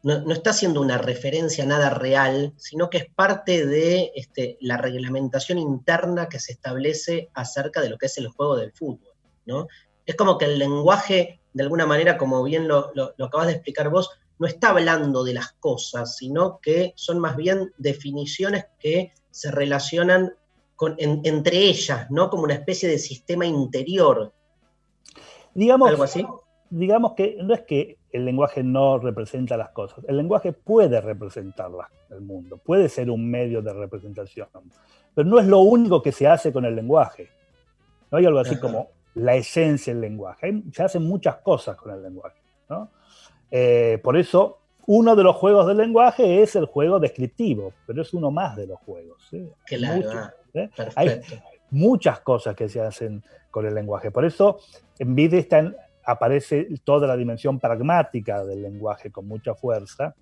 no, no está haciendo una referencia a nada real, sino que es parte de este, la reglamentación interna que se establece acerca de lo que es el juego del fútbol. ¿no? Es como que el lenguaje, de alguna manera, como bien lo, lo- lo acabas de explicar vos, no está hablando de las cosas, sino que son más bien definiciones que se relacionan con, en- entre ellas, ¿no? Como una especie de sistema interior. Digamos, ¿Algo así? digamos que no es que el lenguaje no representa las cosas, el lenguaje puede representar la- el mundo, puede ser un medio de representación, pero no es lo único que se hace con el lenguaje. No hay algo así Ajá. como la esencia del lenguaje. Se hacen muchas cosas con el lenguaje. ¿no? Eh, por eso, uno de los juegos del lenguaje es el juego descriptivo, pero es uno más de los juegos. ¿sí? Claro, Muchos, ah, ¿eh? Hay muchas cosas que se hacen con el lenguaje. Por eso, en Wittgenstein aparece toda la dimensión pragmática del lenguaje con mucha fuerza,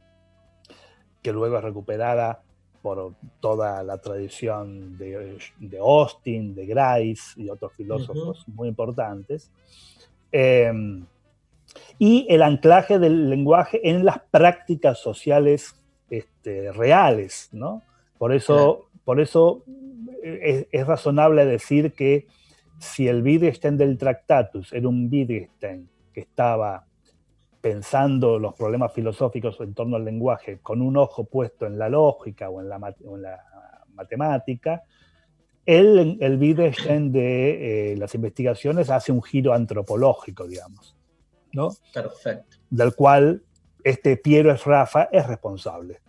que luego es recuperada por toda la tradición de, de Austin, de Grice y otros filósofos muy importantes. Eh, y el anclaje del lenguaje en las prácticas sociales este, reales, ¿no? Por eso, por eso es, es razonable decir que si el Wittgenstein del Tractatus era un Wittgenstein que estaba pensando los problemas filosóficos en torno al lenguaje con un ojo puesto en la lógica o en la, mat- o en la matemática, él, el Wittgenstein de eh, las investigaciones hace un giro antropológico, digamos, ¿no? Perfecto. del cual este Piero es Rafa es responsable.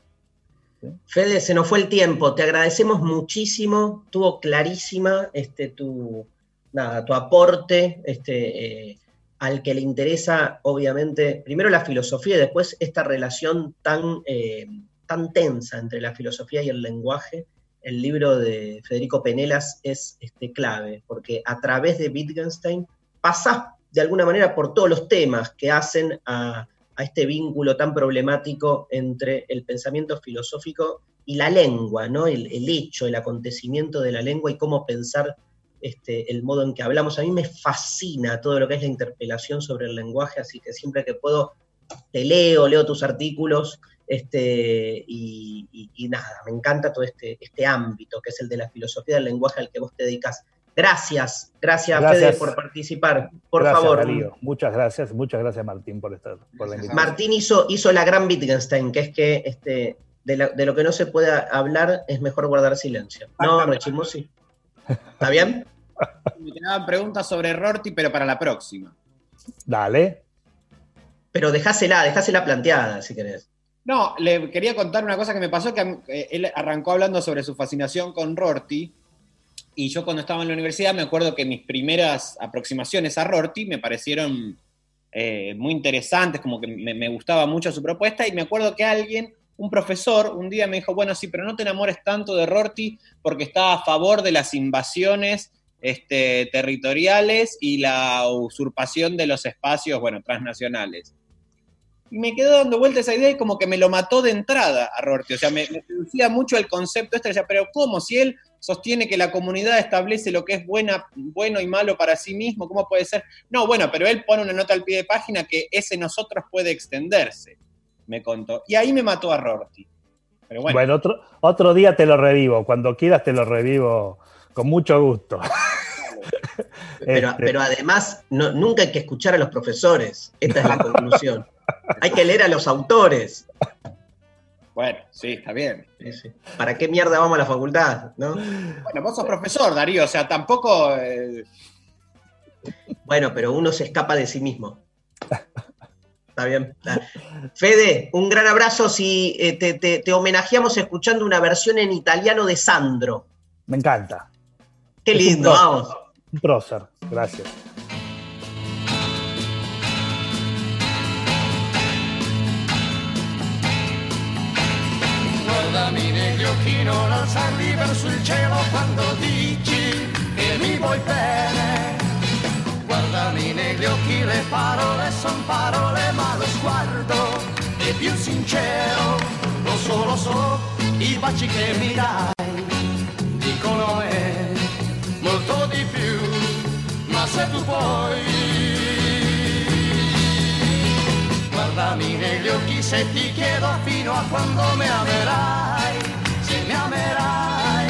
Fede, se nos fue el tiempo. Te agradecemos muchísimo. Tuvo clarísima este, tu, nada, tu aporte este, eh, al que le interesa, obviamente, primero la filosofía y después esta relación tan, eh, tan tensa entre la filosofía y el lenguaje. El libro de Federico Penelas es este, clave, porque a través de Wittgenstein pasás de alguna manera por todos los temas que hacen a, a este vínculo tan problemático entre el pensamiento filosófico y la lengua, ¿no? El, el hecho, el acontecimiento de la lengua y cómo pensar este, el modo en que hablamos. A mí me fascina todo lo que es la interpelación sobre el lenguaje, así que siempre que puedo te leo, leo tus artículos, este, y, nada, me encanta todo este, este ámbito que es el de la filosofía del lenguaje al que vos te dedicas. Gracias, gracias, Gracias. Fede por participar. Por Gracias, favor, Darío. Muchas gracias, muchas gracias Martín por estar por la invitación. Martín hizo, hizo la gran Wittgenstein, que es que este, de, la- de lo que no se puede hablar es mejor guardar silencio. No, Rechimosi. ¿Está bien? *laughs* Me quedaban preguntas sobre Rorty, pero para la próxima. Dale. Pero dejásela, dejásela planteada, si querés. No, le quería contar una cosa que me pasó, que eh, él arrancó hablando sobre su fascinación con Rorty, y yo cuando estaba en la universidad me acuerdo que mis primeras aproximaciones a Rorty me parecieron eh, muy interesantes, como que me, gustaba mucho su propuesta, y me acuerdo que alguien, un profesor, un día me dijo, bueno, sí, pero no te enamores tanto de Rorty porque está a favor de las invasiones este, territoriales y la usurpación de los espacios, bueno, transnacionales. Y me quedó dando vuelta esa idea y como que me lo mató de entrada a Rorty. O sea, me, me seducía mucho el concepto este. Decía, pero ¿cómo? Si él sostiene que la comunidad establece lo que es buena, bueno y malo para sí mismo, ¿cómo puede ser? No, bueno, pero él pone una nota al pie de página que ese nosotros puede extenderse, me contó. Y ahí me mató a Rorty. Pero bueno, Bueno, otro, otro día te lo revivo. Cuando quieras te lo revivo con mucho gusto. *laughs* Pero, Este, pero además, no- nunca hay que escuchar a los profesores. Esta es la conclusión. Hay que leer a los autores. bueno, sí, está bien. ¿Para qué mierda vamos a la facultad? ¿no? Bueno, vos sos profesor, Darío, o sea, tampoco... eh, Bueno, pero uno se escapa de sí mismo. Está bien. Fede, un gran abrazo si eh, te, te- te homenajeamos escuchando una versión en italiano de Sandro. me encanta. Qué un lindo, vamos. Un prócer, gracias. Guardami negli occhi, non alzarli verso il cielo quando dici che mi vuoi bene. Guardami negli occhi, le parole son parole, ma lo sguardo è più sincero. Lo so, lo so, i baci che mi dai dicono me molto di più, ma se tu puoi Guardami negli occhi se ti chiedo fino a quando mi amerai, amerai.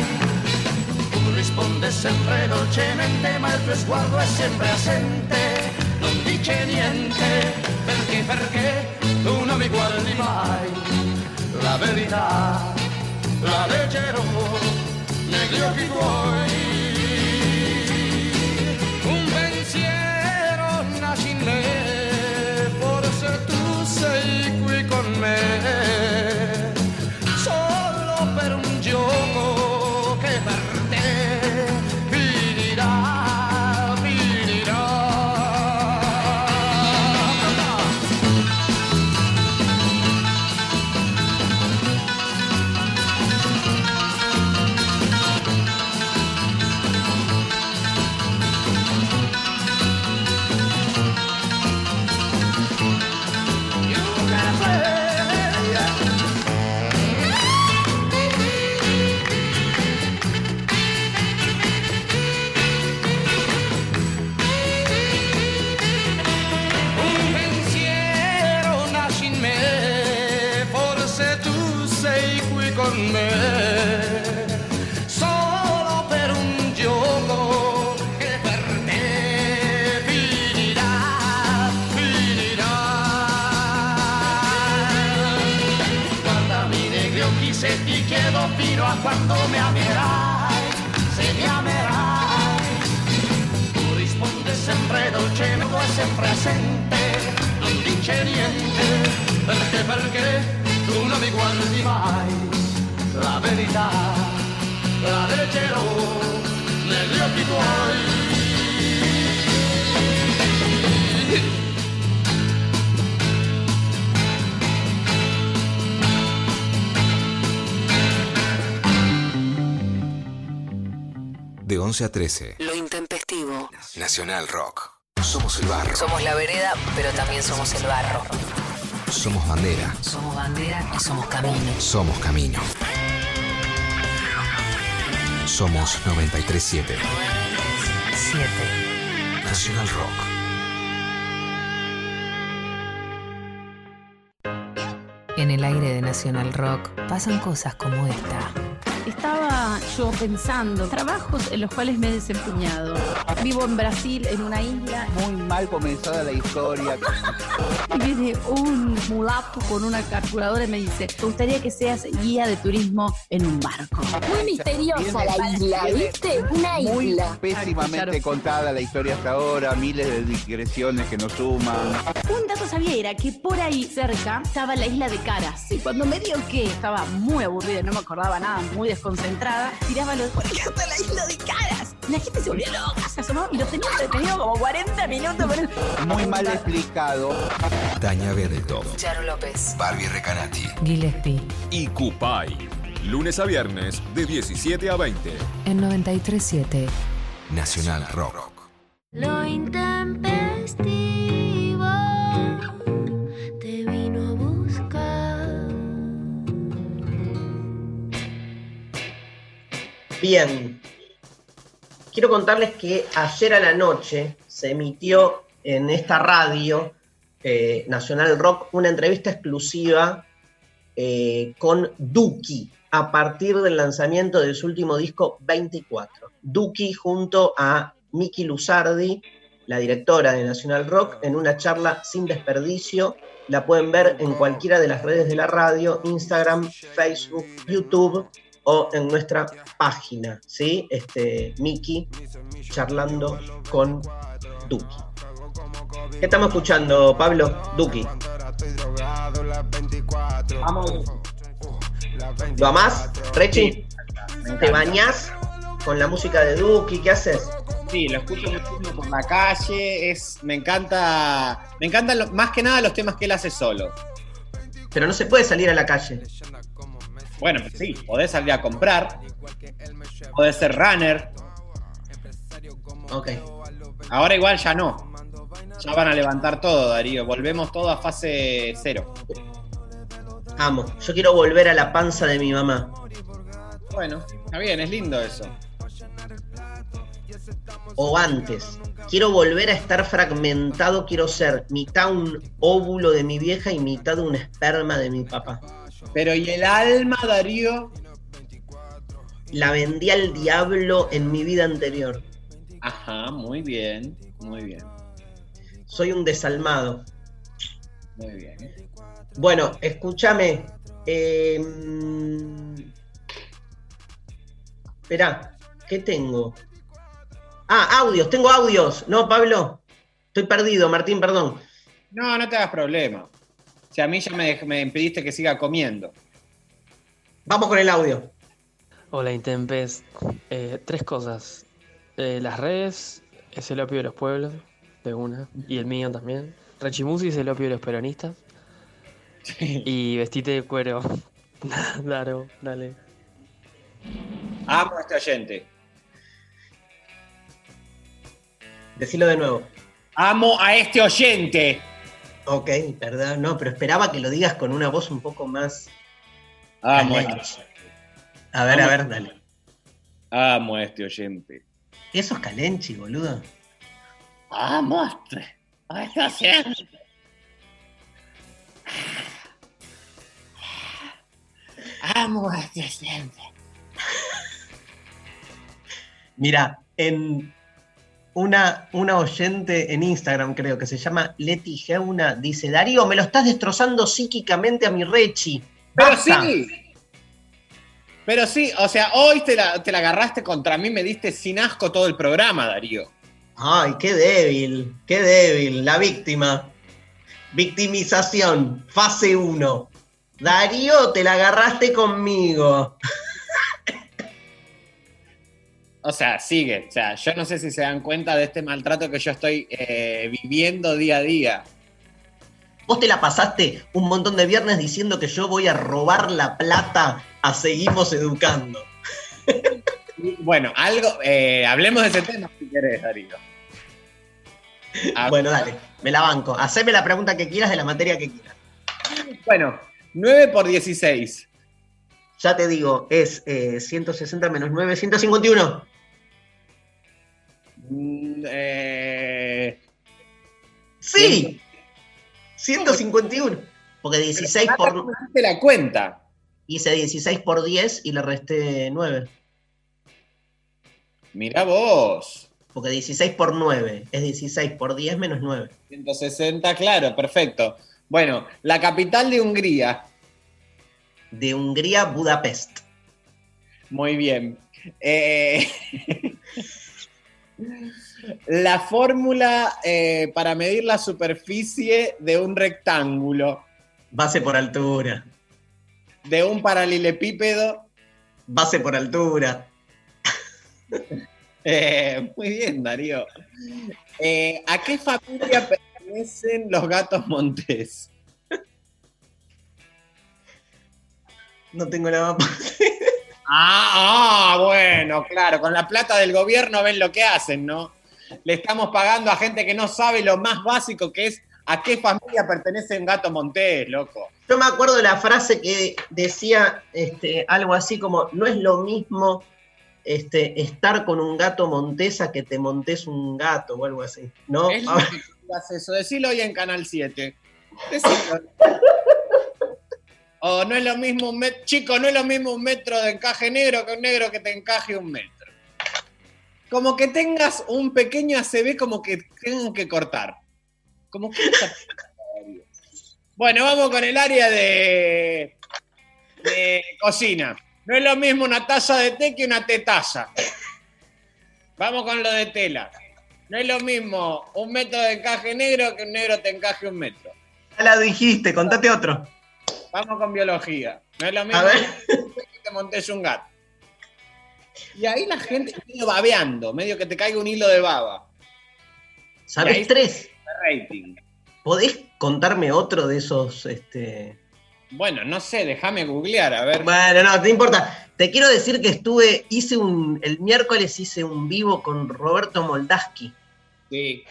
Tu risponde sempre dolcemente, ma il tuo sguardo è sempre assente, non dice niente, perché, perché tu non mi guardi mai. La verità la leggerò negli occhi tuoi. Un pensiero nasce in me, forse tu sei qui con me, quando mi amerai, se mi amerai. Tu risponde sempre dolcemente, è sempre assente, non dice niente, perché, perché tu non mi guardi mai. La verità la leggerò negli occhi tuoi. De 11 a 13. Lo intempestivo. Nacional Rock. Somos el barro. Somos la vereda, pero también somos el barro. Somos bandera. Somos bandera y somos camino. Somos camino. Somos 937. 7. Nacional Rock. En el aire de Nacional Rock pasan cosas como esta. Estaba yo pensando trabajos en los cuales me he desempeñado. Vivo en Brasil, en una isla. Muy mal comenzada la historia. *laughs* Y viene un mulato con una calculadora y me dice, ¿te gustaría que seas guía de turismo en un barco? Muy misteriosa la isla, ¿viste? Una Muy isla. pésimamente contada la historia hasta ahora, miles de digresiones que nos suman. Un dato sabía era que por ahí cerca estaba la isla de Caras. Y cuando me dio que estaba muy aburrida, no me acordaba nada, muy desconcentrada, tiraba los ¿por qué está la isla de Caras? La gente se volvió loca, se asomó y lo tenía entretenido como 40 minutos. con el- Muy mal explicado. Tania Berto. Charo López. Barbie Recanati. Gillespie. Y Cupay. Lunes a viernes de 17 a 20. En 937. Nacional Rock. Lo intempestivo Bien. Quiero contarles que ayer a la noche se emitió en esta radio eh, Nacional Rock una entrevista exclusiva eh, con Duki a partir del lanzamiento de su último disco 24. Duki junto a Miki Luzardi, la directora de Nacional Rock, en una charla sin desperdicio. La pueden ver en cualquiera de las redes de la radio, Instagram, Facebook, YouTube o en nuestra página, ¿sí? Este, Miki charlando con Duki. ¿Qué estamos escuchando, Pablo? Duki. ¿Lo amás, Rechi? ¿Te bañás con la música de Duki? ¿Qué haces? Sí, lo escucho muchísimo por la calle. Es, me encanta. Me encantan lo- más que nada los temas que él hace solo. Pero no se puede salir a la calle. Bueno, pues sí, podés salir a comprar. Podés ser runner. Ok. Ahora igual ya no. Ya van a levantar todo, Darío. Volvemos todo a fase cero. Amo. Yo quiero volver a la panza de mi mamá. Bueno, está bien, es lindo eso. O antes. Quiero volver a estar fragmentado. Quiero ser mitad un óvulo de mi vieja y mitad un esperma de mi papá. Pero ¿y el alma, Darío? La vendí al diablo en mi vida anterior. Ajá, muy bien, muy bien, Soy un desalmado. muy bien. Bueno, escúchame. Eh, Esperá, ¿qué tengo? Ah, audios, tengo audios. No, Pablo. Estoy perdido, Martín, perdón. No, no te hagas problema. Si a mí ya me, me impediste que siga comiendo. Vamos con el audio. Hola Intempes, Eh, tres cosas. Eh, las redes es el opio de los pueblos, de una, y el mío también. Rechimusi es el opio de los peronistas. Y vestite de cuero. *laughs* Daro, dale. Amo a este oyente. Decilo de nuevo. Amo a este oyente. Ok, perdón, no, pero esperaba que lo digas con una voz un poco más. Amo a Calenchi. este, A ver, a ver, dale. amo a este oyente. Eso es Calenchi, boludo. Amo a este, a este oyente. Amo a este oyente. Mira, en una, una oyente en Instagram, creo que se llama Leti Geuna, dice: Darío, me lo estás destrozando psíquicamente a mi Rechi. Pero Basta". sí. Pero sí, o sea, hoy te la, te la agarraste contra mí, me diste sin asco todo el programa, Darío. Ay, qué débil, qué débil, la víctima. Victimización, fase 1. Darío, te la agarraste conmigo. O sea, sigue. O sea, yo no sé si se dan cuenta de este maltrato que yo estoy eh, viviendo día a día. Vos te la pasaste un montón de viernes diciendo que yo voy a robar la plata a Seguimos Educando. Bueno, algo, eh, hablemos de ese tema si querés, Darío. Bueno, dale, me la banco. Haceme la pregunta que quieras de la materia que quieras. Bueno, 9 por 16. Ya te digo, es eh, 160 menos 9, 151. Mm, eh, Sí, 151. Porque 16 por. te la cuenta. Hice 16 por 10 y le resté 9. Mirá vos. Porque 16 por 9 es 16 por 10 menos 9. 160, claro, perfecto. Bueno, la capital de Hungría. De Hungría, Budapest. Muy bien. Eh, *laughs* la fórmula eh, para medir la superficie de un rectángulo. Base por altura. De un paralelepípedo. Base por altura. *laughs* Eh, muy bien, Darío. Eh, ¿A qué familia pertenecen los gatos montés? No tengo la mapa. *laughs* Ah, ah, bueno, claro, con la plata del gobierno ven lo que hacen, ¿no? Le estamos pagando a gente que no sabe lo más básico que es a qué familia pertenece un gato montés, loco. Yo me acuerdo de la frase que decía este, algo así como, no es lo mismo este, estar con un gato montesa que te montes un gato o algo así. ¿no? Es eso, decilo hoy en Canal 7. Decilo. *laughs* O no es lo mismo un metro, chico, no es lo mismo un metro de encaje negro que un negro que te encaje un metro. Como que tengas un pequeño ACB como que tengan que cortar. Como que... Bueno, vamos con el área de, de cocina. No es lo mismo una taza de té que una tetaza. Vamos con lo de tela. No es lo mismo un metro de encaje negro que un negro te encaje un metro. Ya la dijiste, contate otro. Vamos con biología. No es lo mismo A ver. que te montes un gato. Y ahí la gente medio babeando, medio que te caiga un hilo de baba. ¿Sabés tres? rating. ¿Podés contarme otro de esos? Este... Bueno, no sé, déjame googlear, a ver. Bueno, no, te importa. Te quiero decir que estuve, hice un, el miércoles hice un vivo con Roberto Moldaski. Sí.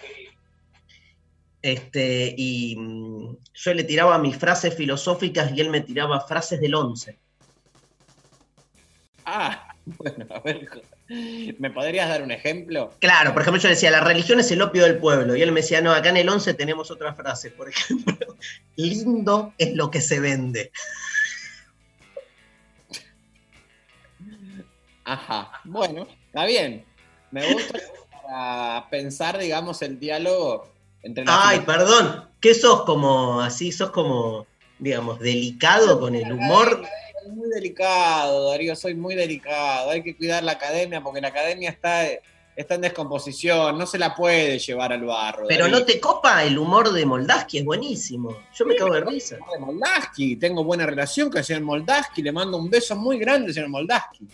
Este, y mm, yo le tiraba mis frases filosóficas y él me tiraba frases del 11. Ah, *laughs* bueno, a ver. ¿Me podrías dar un ejemplo? Claro, por ejemplo, yo decía, la religión es el opio del pueblo. Y él me decía, no, acá en el 11 tenemos otra frase. Por ejemplo, *laughs* lindo es lo que se vende. Ajá. Bueno, está bien. Me gusta para pensar, digamos, el diálogo Ay, perdón, ¿qué sos como así? ¿Sos como, digamos, delicado con el humor? Soy muy delicado, Darío, soy muy delicado. Hay que cuidar la academia porque la academia está, está en descomposición, no se la puede llevar al barro. Pero Darío. no te copa el humor de Moldaski, es buenísimo. Yo me cago de risa. de Moldaski, tengo buena relación con el señor Moldaski, le mando un beso muy grande al señor Moldaski.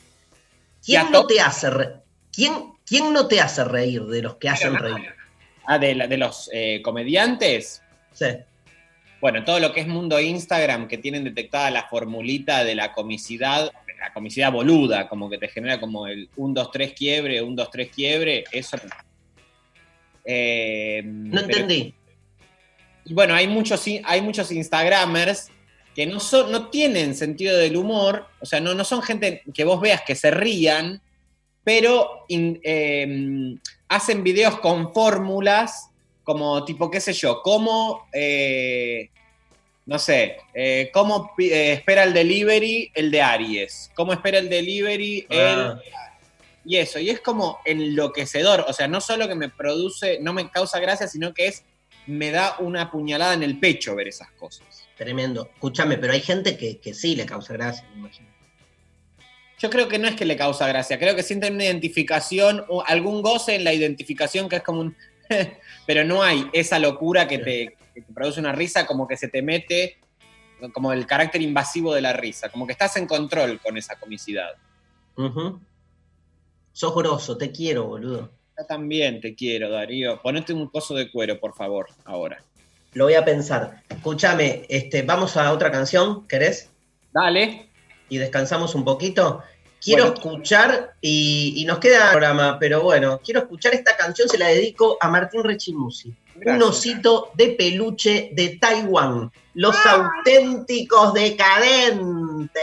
¿Quién no to- te hace re- ¿Quién, ¿Quién no te hace reír de los que hacen reír? Ah, de, la- de los eh, comediantes. Sí. Bueno, todo lo que es mundo Instagram, que tienen detectada la formulita de la comicidad, la comicidad boluda, como que te genera como el 1, 2, 3 quiebre, 1, 2, 3 quiebre, eso. Eh, No pero- entendí. Y bueno, hay muchos, hay muchos Instagramers que no, son, no tienen sentido del humor, o sea, no, no son gente que vos veas que se rían, pero in- eh, hacen videos con fórmulas, como tipo, qué sé yo, cómo, eh, no sé, eh, cómo eh, espera el delivery el de Aries, cómo espera el delivery el... Ah. Y eso, y es como enloquecedor, o sea, no solo que me produce, no me causa gracia, sino que es, me da una puñalada en el pecho ver esas cosas. Tremendo. Escúchame, pero hay gente que, que sí le causa gracia, me imagino. Yo creo que no es que le causa gracia, creo que sienten una identificación, o algún goce en la identificación que es como un... *laughs* pero no hay esa locura que te, que te produce una risa, como que se te mete, como el carácter invasivo de la risa, como que estás en control con esa comicidad. Sos grosso, te quiero, boludo. Yo también te quiero, Darío. Ponete un coso de cuero, por favor, ahora. Lo voy a pensar. Escúchame, este, vamos a otra canción, ¿querés? Dale. Y descansamos un poquito. Quiero Bueno. escuchar, y, y nos queda el programa, pero bueno, quiero escuchar esta canción, se la dedico a Martín Rechimusi. Un osito de peluche de Taiwán. Los auténticos decadentes.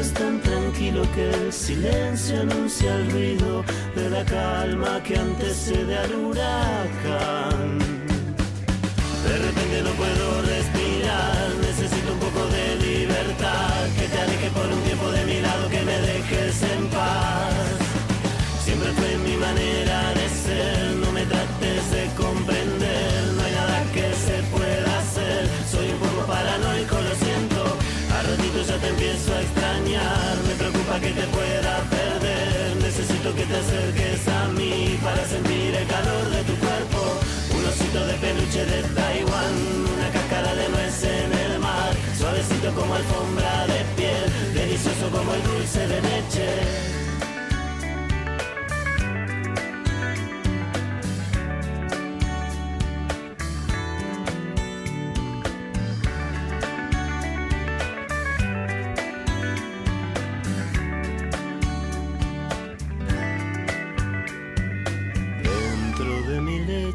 es tan tranquilo que el silencio anuncia el ruido de la calma que antecede al huracán. De repente no puedo respirar, como alfombra de piel, delicioso como el dulce de leche.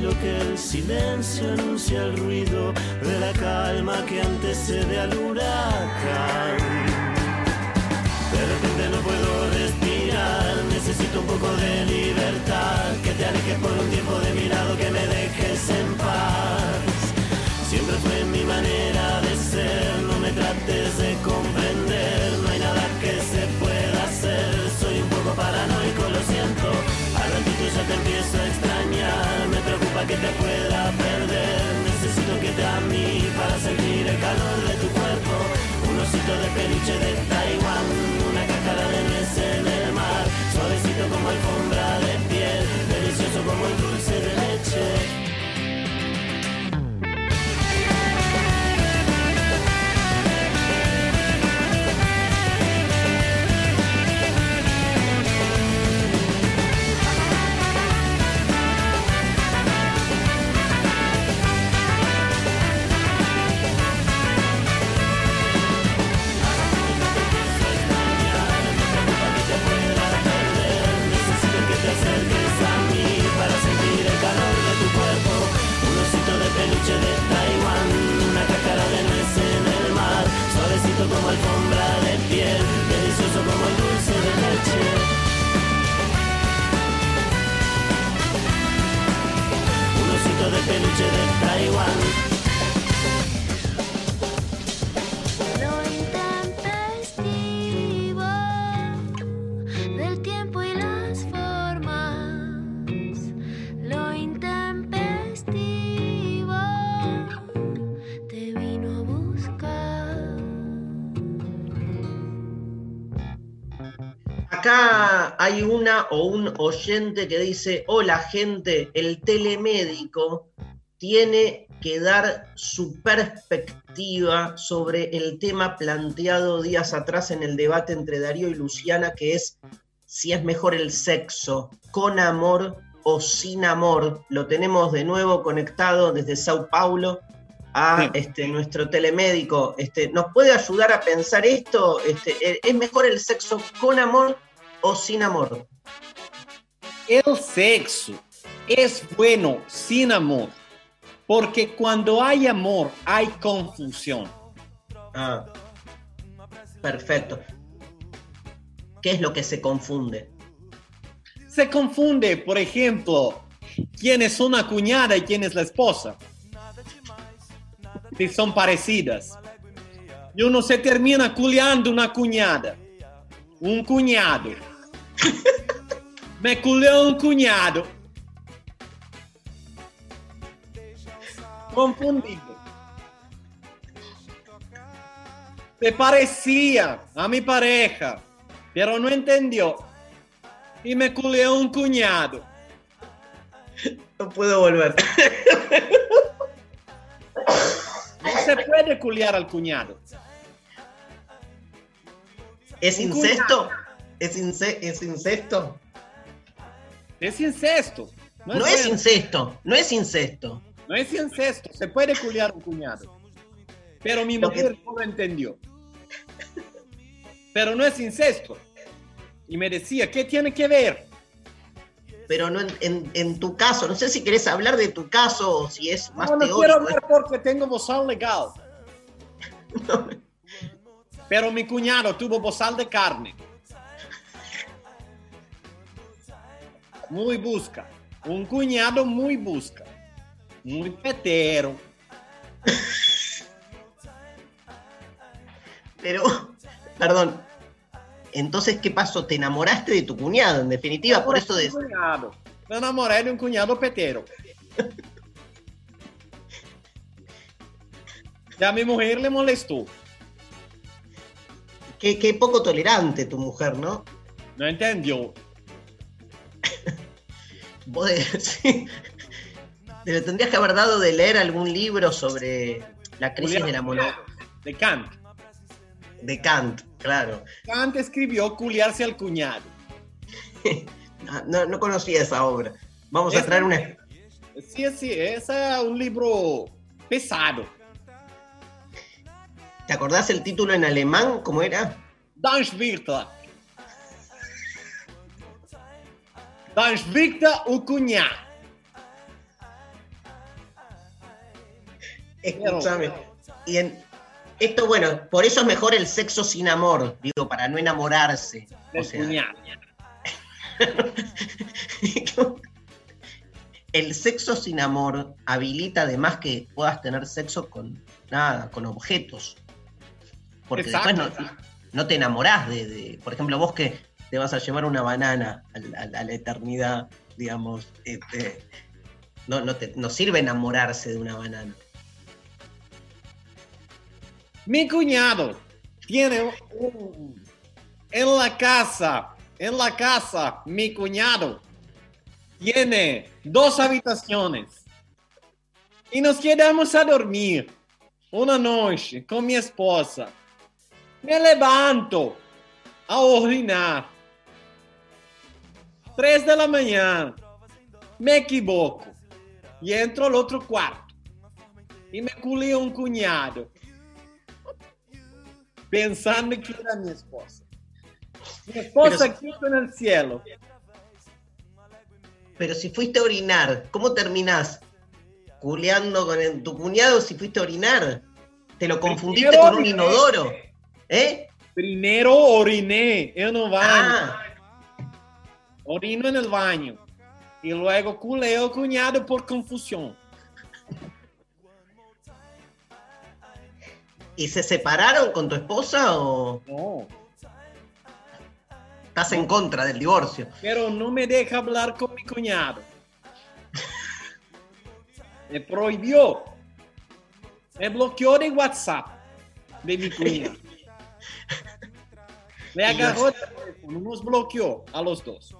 Tranquilo que el silencio anuncia el ruido de la calma que antecede al huracán. De repente no puedo respirar, necesito un poco de libertad, que te alejes por un tiempo de mi lado, que me dejes en paz. Siempre fue mi manera de ser, no me trates de comprender, no hay nada que se pueda hacer, soy un poco paranoico, lo siento, al ratito ya te empiezo a extrañar, que te pueda perder, necesito que te a mí para sentir el calor de tu cuerpo, un osito de peluche de vino a buscar. Acá hay una o un oyente que dice, hola gente, el telemédico tiene que dar su perspectiva sobre el tema planteado días atrás en el debate entre Darío y Luciana, que es si es mejor el sexo con amor o sin amor. Lo tenemos de nuevo conectado desde Sao Paulo a este, nuestro telemédico. Este, ¿Nos puede ayudar a pensar esto? Este, ¿Es mejor el sexo con amor o sin amor? El sexo es bueno sin amor, porque cuando hay amor hay confusión. Ah, perfecto. ¿Qué es lo que se confunde? Se confunde, por ejemplo, quién es una cuñada y quién es la esposa. Si son parecidas. Y uno se termina culeando una cuñada. Un cuñado. *laughs* Me culeó un cuñado. Confundido. Se parecía a mi pareja, pero no entendió. Y me culió un cuñado. No puedo volver. No se puede culiar al cuñado. ¿Es Un incesto? ¿Es, ince- ¿Es incesto? Es incesto. No, es incesto, no es incesto. No es incesto, se puede culiar un cuñado. Pero mi mujer no lo entendió. Pero no es incesto. Y me decía, ¿qué tiene que ver? Pero no en, en- en tu caso, no sé si querés hablar de tu caso o si es más No, no teórico. quiero hablar porque tengo bozal legal. Pero mi cuñado tuvo bozal de carne. Muy busca. Un cuñado muy busca. Muy petero. Pero, perdón. Entonces, ¿qué pasó? ¿Te enamoraste de tu cuñado, en definitiva? Por eso de... Cuñado. Me enamoré de un cuñado petero. Y a mi mujer le molestó. Qué, qué poco tolerante tu mujer, ¿no? No entendió. *laughs* Vos *laughs* lo tendrías que haber dado de leer algún libro sobre la crisis de la moneda. De Kant. De Kant, claro. Kant escribió culiarse al cuñado. *laughs* No, no conocía esa obra. Vamos a Esa- traer una... Sí, sí, ese es un libro pesado. ¿Te acordás el título en alemán? ¿Cómo era? Danschwichter. Danschwichter o cuñado. Escúchame. Y en, esto, bueno, por eso es mejor el sexo sin amor, digo, para no enamorarse. O sea, *laughs* el sexo sin amor habilita además que puedas tener sexo con nada, con objetos. Porque Exacto, después no, no te enamorás de, de- por ejemplo, vos que te vas a llevar una banana a, la- a la eternidad, digamos, este, no, no, te, no sirve enamorarse de una banana. Mi cuñado tiene un- en la casa, en la casa, mi cuñado tiene dos habitaciones y nos quedamos a dormir una noche con mi esposa. Me levanto a orinar. Tres de la mañana. Me equivoco y entro al otro cuarto y me culé un cuñado pensando que era mi esposa. Mi esposa Pero- aquí en el cielo. Pero si fuiste a orinar, ¿cómo terminás? Culeando con el- tu cuñado si fuiste a orinar. Te lo confundiste Primero con un oriné. inodoro. ¿Eh? Primero oriné en el baño. Ah, Orino en el baño. Y luego culé al cuñado por confusión. ¿Y se separaron con tu esposa o No. estás en contra del divorcio? Pero no me deja hablar con mi cuñado. Me prohibió. Me bloqueó de WhatsApp de mi cuñado. Le *laughs* agarró el teléfono, nos bloqueó a los dos.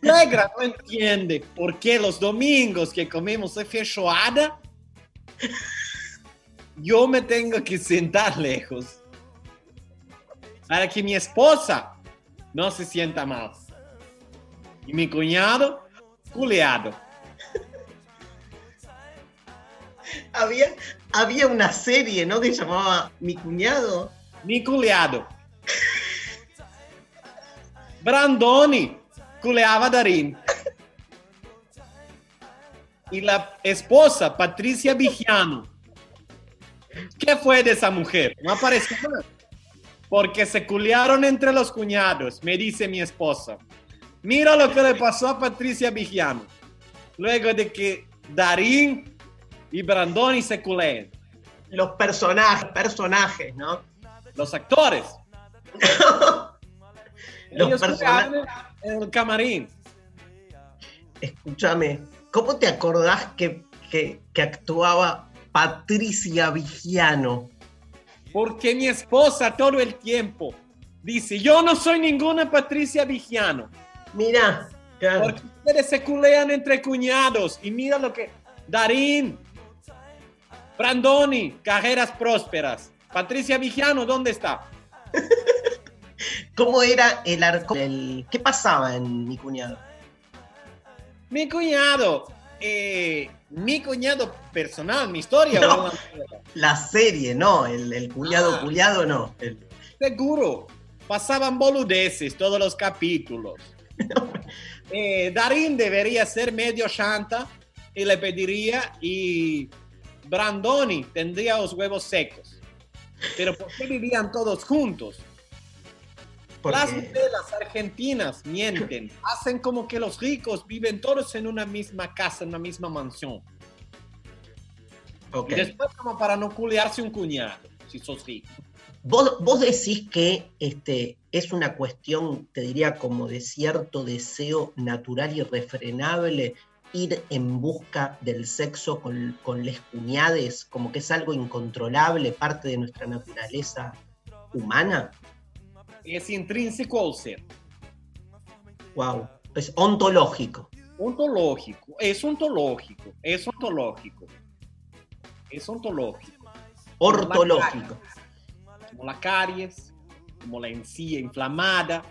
Negra no entiende por qué los domingos que comemos feijoada, yo me tengo que sentar lejos para que mi esposa no se sienta mal. Y mi cuñado, culeado. Había, había una serie, ¿no? Que llamaba Mi cuñado. Mi culeado. Brandoni culeaba a Darín. Y la esposa, Patricia Vigiano. ¿Qué fue de esa mujer? No apareció más. Porque se culearon entre los cuñados, me dice mi esposa. Mira lo que le pasó a Patricia Vigiano. Luego de que Darín y Brandoni se culeen. Los personajes, personajes, ¿no? Los actores. *laughs* Los Ellos personajes. en el camarín. Escúchame, ¿cómo te acordás que, que, que actuaba Patricia Vigiano. Porque mi esposa todo el tiempo dice, yo no soy ninguna Patricia Vigiano. Mira, Porque ustedes se culean entre cuñados. Y mira lo que... Darín, Brandoni, carreras prósperas. Patricia Vigiano, ¿dónde está? *laughs* ¿Cómo era el arco? el- ¿Qué pasaba en mi cuñado? Mi cuñado, eh, mi cuñado personal, mi historia. La serie, no, el, el cuñado Ah. culiado no. El- Seguro. Pasaban boludeces todos los capítulos. *laughs* Eh, Darín debería ser medio chanta y le pediría y Brandoni tendría los huevos secos. Pero ¿por qué vivían todos juntos? Las novelas argentinas mienten, *laughs* hacen como que los ricos viven todos en una misma casa, en una misma mansión. ok. Y después como para no culearse un cuñado, si sos rico. Vos, vos decís que este, es una cuestión, te diría, como de cierto deseo natural y refrenable ir en busca del sexo con, con les cuñades, como que es algo incontrolable, parte de nuestra naturaleza humana. Es intrínseco al ser. Wow, es ontológico. Ontológico, es ontológico, es ontológico. Es ontológico. Ortológico. Como la caries, como la encía inflamada.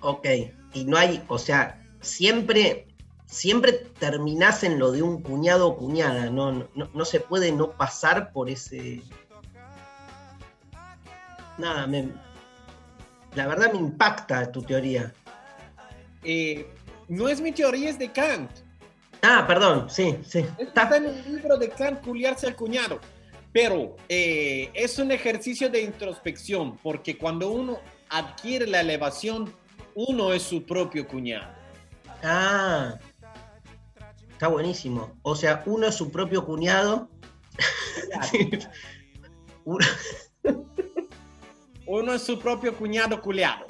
Ok, y no hay, o sea, siempre, siempre terminás en lo de un cuñado o cuñada, no, no, no se puede no pasar por ese... Nada, me, la verdad me impacta tu teoría. Eh, no es mi teoría, es de Kant. Ah, perdón, sí, sí. Está en el libro de Kant, culiarse al cuñado. Pero eh, es un ejercicio de introspección, porque cuando uno adquiere la elevación, uno es su propio cuñado. Ah, está buenísimo. O sea, uno es su propio cuñado. Uno- *laughs* Uno es su propio cuñado culeado.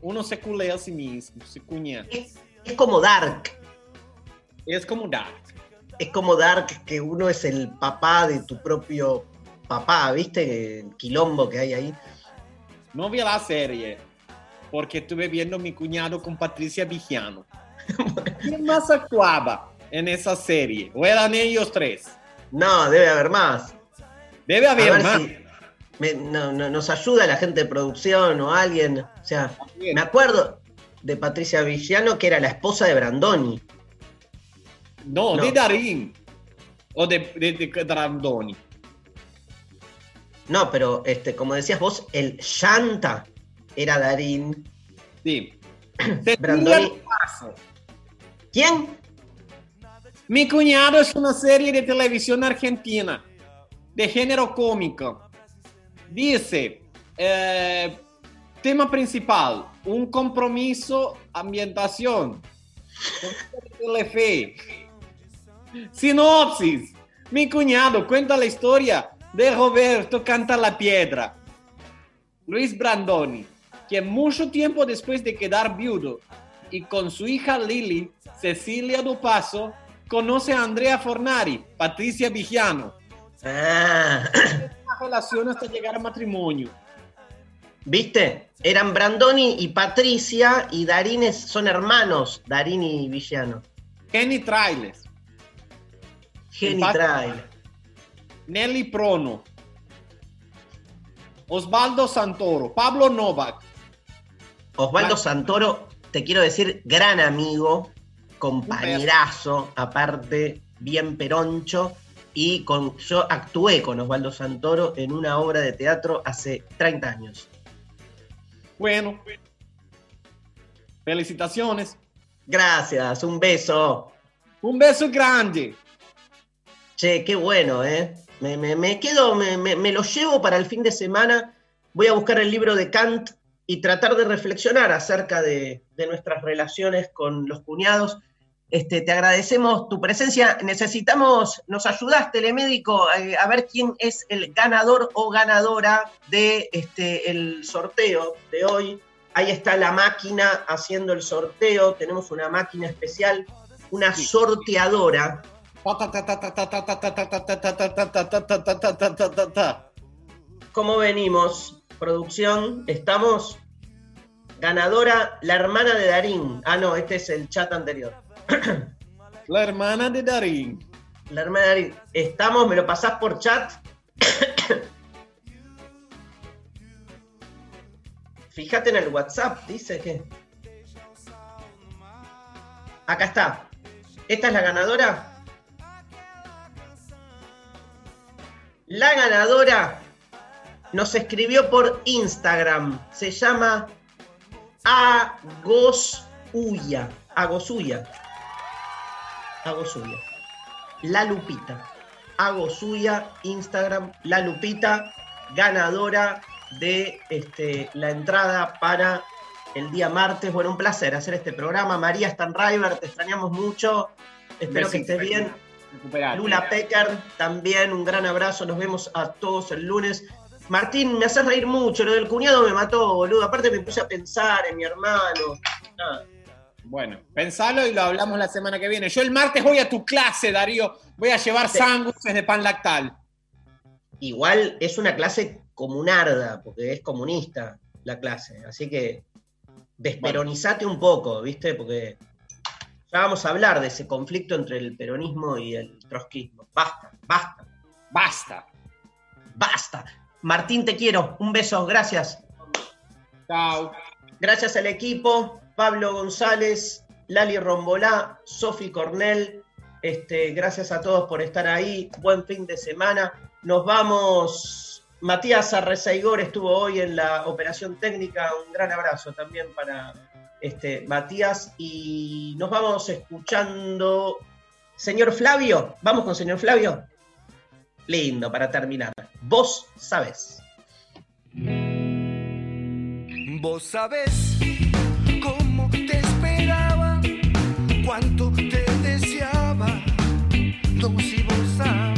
Uno se culea a sí mismo, se cuña. es como Dark. Es como Dark. Es como Dark que uno es el papá de tu propio papá, ¿viste? El quilombo que hay ahí. No vi la serie porque estuve viendo mi cuñado con Patricia Vigiano. *laughs* ¿Quién más actuaba en esa serie? ¿O eran ellos tres? No, debe haber más. Debe haber más. si me- no- no- nos ayuda la gente de producción o alguien. O sea, me acuerdo de Patricia Villano que era la esposa de Brandoni. No, No. de Darín. O de, de, de Brandoni. No, pero este, como decías vos, el Shanta era Darín. Sí. *clears throat* Brandoni. ¿Quién? Mi cuñado es una serie de televisión argentina de género cómico. Dice, eh, tema principal, un compromiso, ambientación. Sinopsis. Mi cuñado cuenta la historia de Roberto Canta la Piedra. Luis Brandoni, que mucho tiempo después de quedar viudo y con su hija Lili, Cecilia Dupaso, conoce a Andrea Fornari, Patricia Vigiano. Ah, *clears throat* Una relación hasta llegar a matrimonio. ¿Viste? Eran Brandoni y Patricia y Darín es- son hermanos, Darín y Villano. Kenny Trailes, Geni Empate. Trail. Nelly Prono, Osvaldo Santoro, Pablo Novak. Osvaldo Santoro, te quiero decir, gran amigo, compañerazo, aparte, bien peroncho. Y con, yo actué con Osvaldo Santoro en una obra de teatro hace 30 años. Bueno, felicitaciones. Gracias, un beso. Un beso grande. Che, qué bueno, ¿eh? Me, me- me quedo, me, me- me lo llevo para el fin de semana. Voy a buscar el libro de Kant y tratar de reflexionar acerca de, de nuestras relaciones con los cuñados. Este, te agradecemos tu presencia. Necesitamos, nos ayudas, telemédico, eh, a ver quién es el ganador o ganadora de este, el sorteo de hoy. Ahí está la máquina haciendo el sorteo. Tenemos una máquina especial una sorteadora. ¿Cómo venimos? Producción, ¿estamos? Ganadora, la hermana de Darín. Ah, no, este es el chat anterior. La hermana de Darín. La hermana de Darín. ¿Estamos? ¿Me lo pasás por chat? *coughs* Fíjate en el WhatsApp, dice que. Acá está. ¿Esta es la ganadora? La ganadora nos escribió por Instagram. Se llama Agosuya. Agosuya. Agosuya. La Lupita. Agosuya, Instagram, La Lupita, ganadora de este, la entrada para el día martes. Bueno, un placer hacer este programa. María Stanriver, te extrañamos mucho. Espero que estés bien. Lula Pecker, también un gran abrazo. Nos vemos a todos el lunes. Martín, me haces reír mucho. Lo del cuñado me mató, boludo. Aparte me puse a pensar en mi hermano. Nada. Bueno, pensalo y lo hablamos la semana que viene. Yo el martes voy a tu clase, Darío. Voy a llevar Sí. sándwiches de pan lactal. Igual es una clase comunarda, porque es comunista la clase. Así que desperonizate un poco, ¿viste? Porque ya vamos a hablar de ese conflicto entre el peronismo y el trotskismo. Basta, basta, Basta. basta. Martín, te quiero. Un beso, gracias. Chao. Gracias al equipo, Pablo González, Lali Rombolá, Sofi Cornell. Este, gracias a todos por estar ahí. Buen fin de semana. Nos vamos. Matías Arrezaigor estuvo hoy en la operación técnica. Un gran abrazo también para este, Matías. Y nos vamos escuchando. Señor Flavio, vamos con señor Flavio. Lindo para terminar. Vos sabés. Vos sabés cuánto te deseaba. No, si vos sabés.